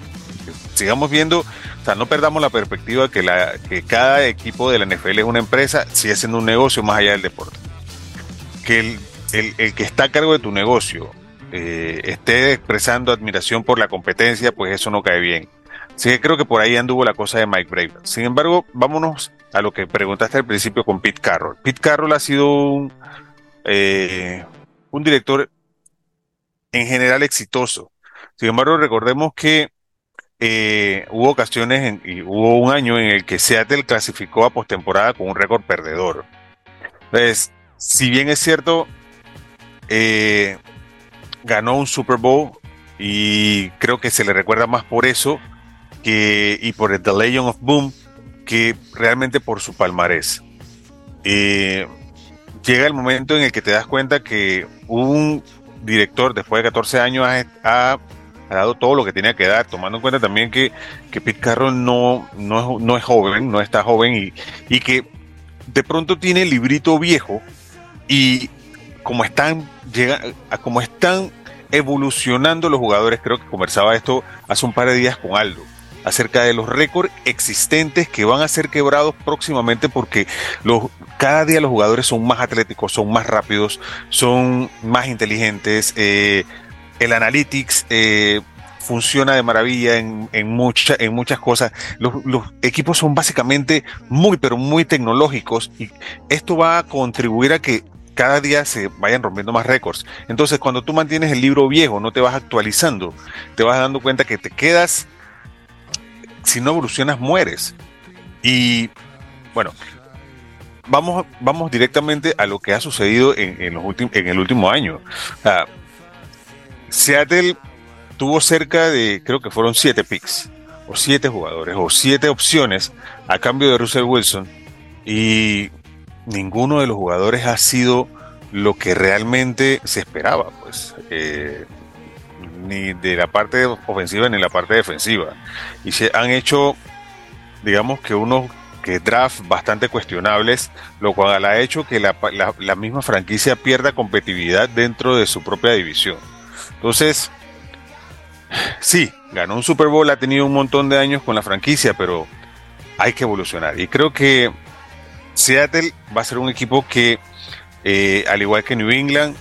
sigamos viendo, no perdamos la perspectiva que, cada equipo de la NFL es una empresa, sigue siendo un negocio más allá del deporte. Que el, que está a cargo de tu negocio eh, esté expresando admiración por la competencia, pues eso no cae bien. Así que creo que por ahí anduvo la cosa de Mike Braver. Sin embargo, vámonos a lo que preguntaste al principio con Pete Carroll. Pete Carroll ha sido un, eh, un director en general exitoso. Sin embargo, recordemos que eh, hubo ocasiones y hubo un año en el que Seattle clasificó a postemporada con un récord perdedor. Entonces, si bien es cierto, eh, ganó un Super Bowl y creo que se le recuerda más por eso que, y por el The Legend of Boom que realmente por su palmarés. Eh, llega el momento en el que te das cuenta que un director después de 14 años ha, dado todo lo que tenía que dar, tomando en cuenta también que, que Pete Carroll no, no, no es joven, no está joven y, y que de pronto tiene el librito viejo y como están, llega, como están evolucionando los jugadores, creo que conversaba esto hace un par de días con Aldo acerca de los récords existentes que van a ser quebrados próximamente porque los, cada día los jugadores son más atléticos, son más rápidos, son más inteligentes. Eh, el analytics eh, funciona de maravilla en, en, en muchas cosas. Los, equipos son básicamente muy, pero muy tecnológicos y esto va a contribuir a que cada día se vayan rompiendo más récords. Entonces, cuando tú mantienes el libro viejo, no te vas actualizando, te vas dando cuenta que te quedas, si no evolucionas, mueres. Y bueno, vamos, vamos directamente a lo que ha sucedido en, los en el último año. Seattle tuvo cerca de, creo que fueron siete picks, o siete jugadores, o siete opciones a cambio de Russell Wilson. Y ninguno de los jugadores ha sido lo que realmente se esperaba, pues. Eh, ni de la parte ofensiva ni de la parte defensiva. Y se han hecho, digamos que unos que draft bastante cuestionables, lo cual ha hecho que la, la misma franquicia pierda competitividad dentro de su propia división. Entonces, sí, ganó un Super Bowl, ha tenido un montón de años con la franquicia, pero hay que evolucionar. Y creo que Seattle va a ser un equipo que, eh, al igual que New England,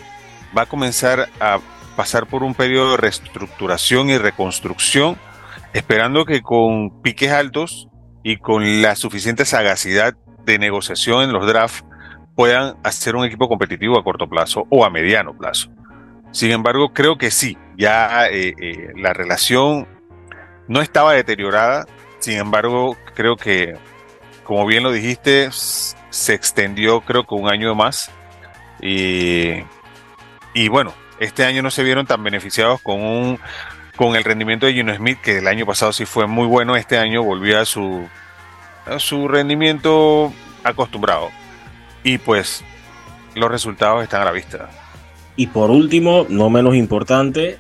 va a comenzar a pasar por un periodo de reestructuración y reconstrucción, esperando que con piques altos y con la suficiente sagacidad de negociación en los drafts puedan hacer un equipo competitivo a corto plazo o a mediano plazo. Sin embargo, creo que sí, ya eh, eh, la relación no estaba deteriorada, sin embargo, creo que, como bien lo dijiste, se extendió creo que un año más. Y, bueno, este año no se vieron tan beneficiados con un con el rendimiento de Gino Smith, que el año pasado sí fue muy bueno, este año volvió a su, a su rendimiento acostumbrado. Y pues los resultados están a la vista. Y por último, no menos importante,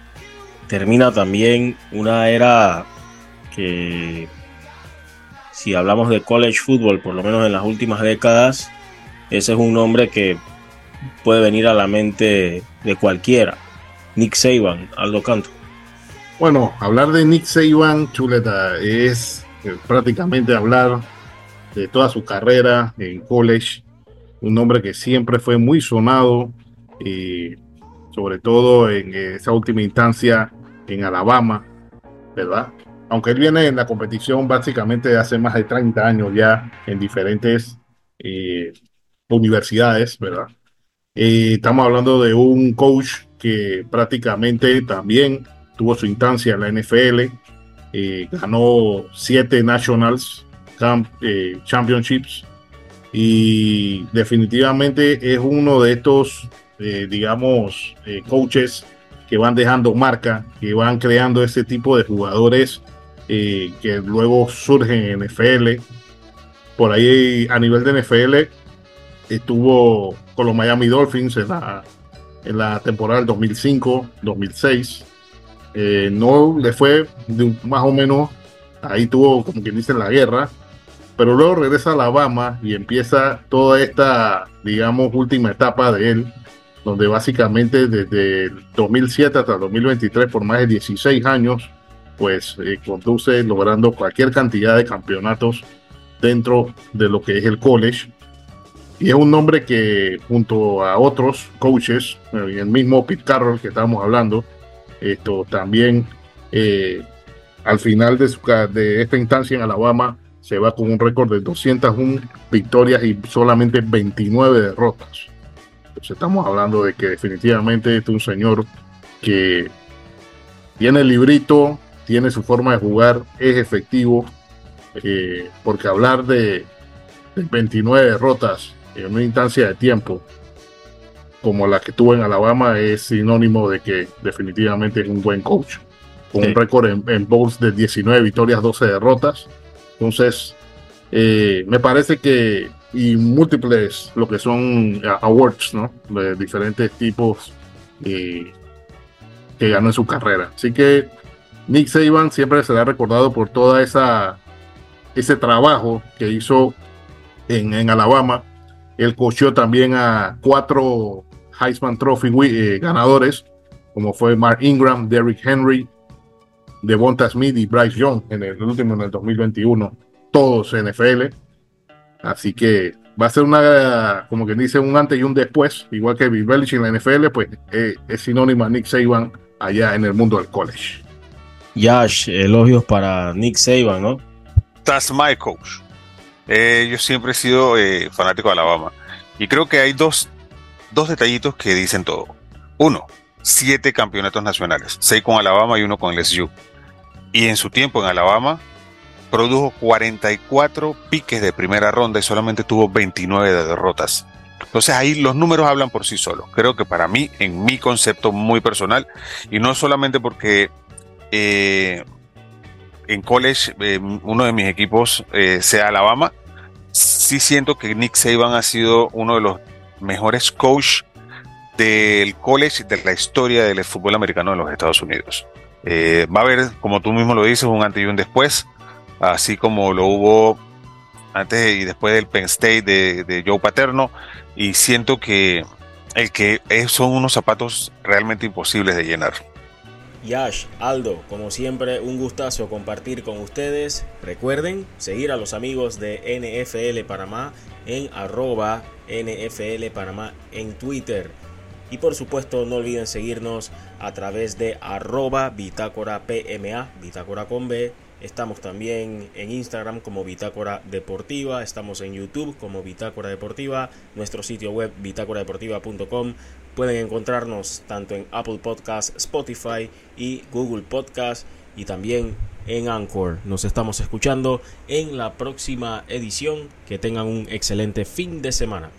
termina también una era que si hablamos de college football, por lo menos en las últimas décadas, ese es un nombre que puede venir a la mente de cualquiera. Nick Saban, Aldo Canto. Bueno, hablar de Nick Saban, chuleta, es eh, prácticamente hablar de toda su carrera en college. Un nombre que siempre fue muy sonado y sobre todo en esa última instancia en Alabama, ¿verdad? Aunque él viene en la competición básicamente hace más de 30 años ya en diferentes eh, universidades, ¿verdad? Eh, estamos hablando de un coach que prácticamente también tuvo su instancia en la NFL, eh, ganó siete Nationals Championships y definitivamente es uno de estos eh, digamos, eh, coaches que van dejando marca, que van creando ese tipo de jugadores eh, que luego surgen en NFL. Por ahí a nivel de NFL estuvo con los Miami Dolphins en la, en la temporada del 2005-2006. no le fue más o menos, ahí tuvo como quien dice la guerra, pero luego regresa a Alabama y empieza toda esta, digamos, última etapa de él donde básicamente desde el 2007 hasta el 2023, por más de 16 años, pues eh, conduce logrando cualquier cantidad de campeonatos dentro de lo que es el college. Y es un nombre que junto a otros coaches, eh, el mismo Pete Carroll que estábamos hablando, esto también eh, al final de, su, de esta instancia en Alabama se va con un récord de 201 victorias y solamente 29 derrotas estamos hablando de que definitivamente es un señor que tiene el librito, tiene su forma de jugar, es efectivo, eh, porque hablar de, 29 derrotas en una instancia de tiempo como la que tuvo en Alabama es sinónimo de que definitivamente es un buen coach, con un récord en, en bowls de 19 victorias, 12 derrotas. Entonces, eh, me parece que y múltiples lo que son eh, awards, ¿no? De diferentes tipos que ganó en su carrera. Así que Nick Saban siempre será recordado por toda esa ese trabajo que hizo en, Alabama. Él coachó también a cuatro Heisman Trophy eh, ganadores, como fue Mark Ingram, Derrick Henry, Devonta Smith y Bryce Young en el último, en el 2021, todos NFL. Así que va a ser una, como que dice, un antes y un después, igual que Bill Belichick en la NFL, pues eh, es sinónimo a Nick Saban allá en el mundo del college. Yash, elogios para Nick Saban, ¿no? That's my coach. Eh, yo siempre he sido eh, fanático de Alabama. Y creo que hay dos, dos detallitos que dicen todo. Uno, siete campeonatos nacionales, seis con Alabama y uno con LSU. Y en su tiempo en Alabama produjo 44 piques de primera ronda y solamente tuvo 29 de derrotas. Entonces ahí los números hablan por sí solos. Creo que para mí, en mi concepto muy personal, y no solamente porque eh, en college eh, uno de mis equipos eh, sea Alabama, sí siento que Nick Saban ha sido uno de los mejores coach del college de la historia del fútbol americano de los Estados Unidos. va a haber, como tú mismo lo dices, un antes y un después así como lo hubo antes y después del Penn State de, Joe Paterno, y siento que el que son unos zapatos realmente imposibles de llenar. Yash, Aldo, como siempre, un gustazo compartir con ustedes. Recuerden seguir a los amigos de NFL Panamá en arroba NFL Panamá en Twitter. Y por supuesto no olviden seguirnos a través de arroba bitácora PMA, bitácora con B, Estamos también en Instagram como Bitácora Deportiva, estamos en YouTube como Bitácora Deportiva, nuestro sitio web bitácoradeportiva.com. Pueden encontrarnos tanto en Apple Podcast, Spotify y Google Podcast y también en Anchor. Nos estamos escuchando en la próxima edición. Que tengan un excelente fin de semana.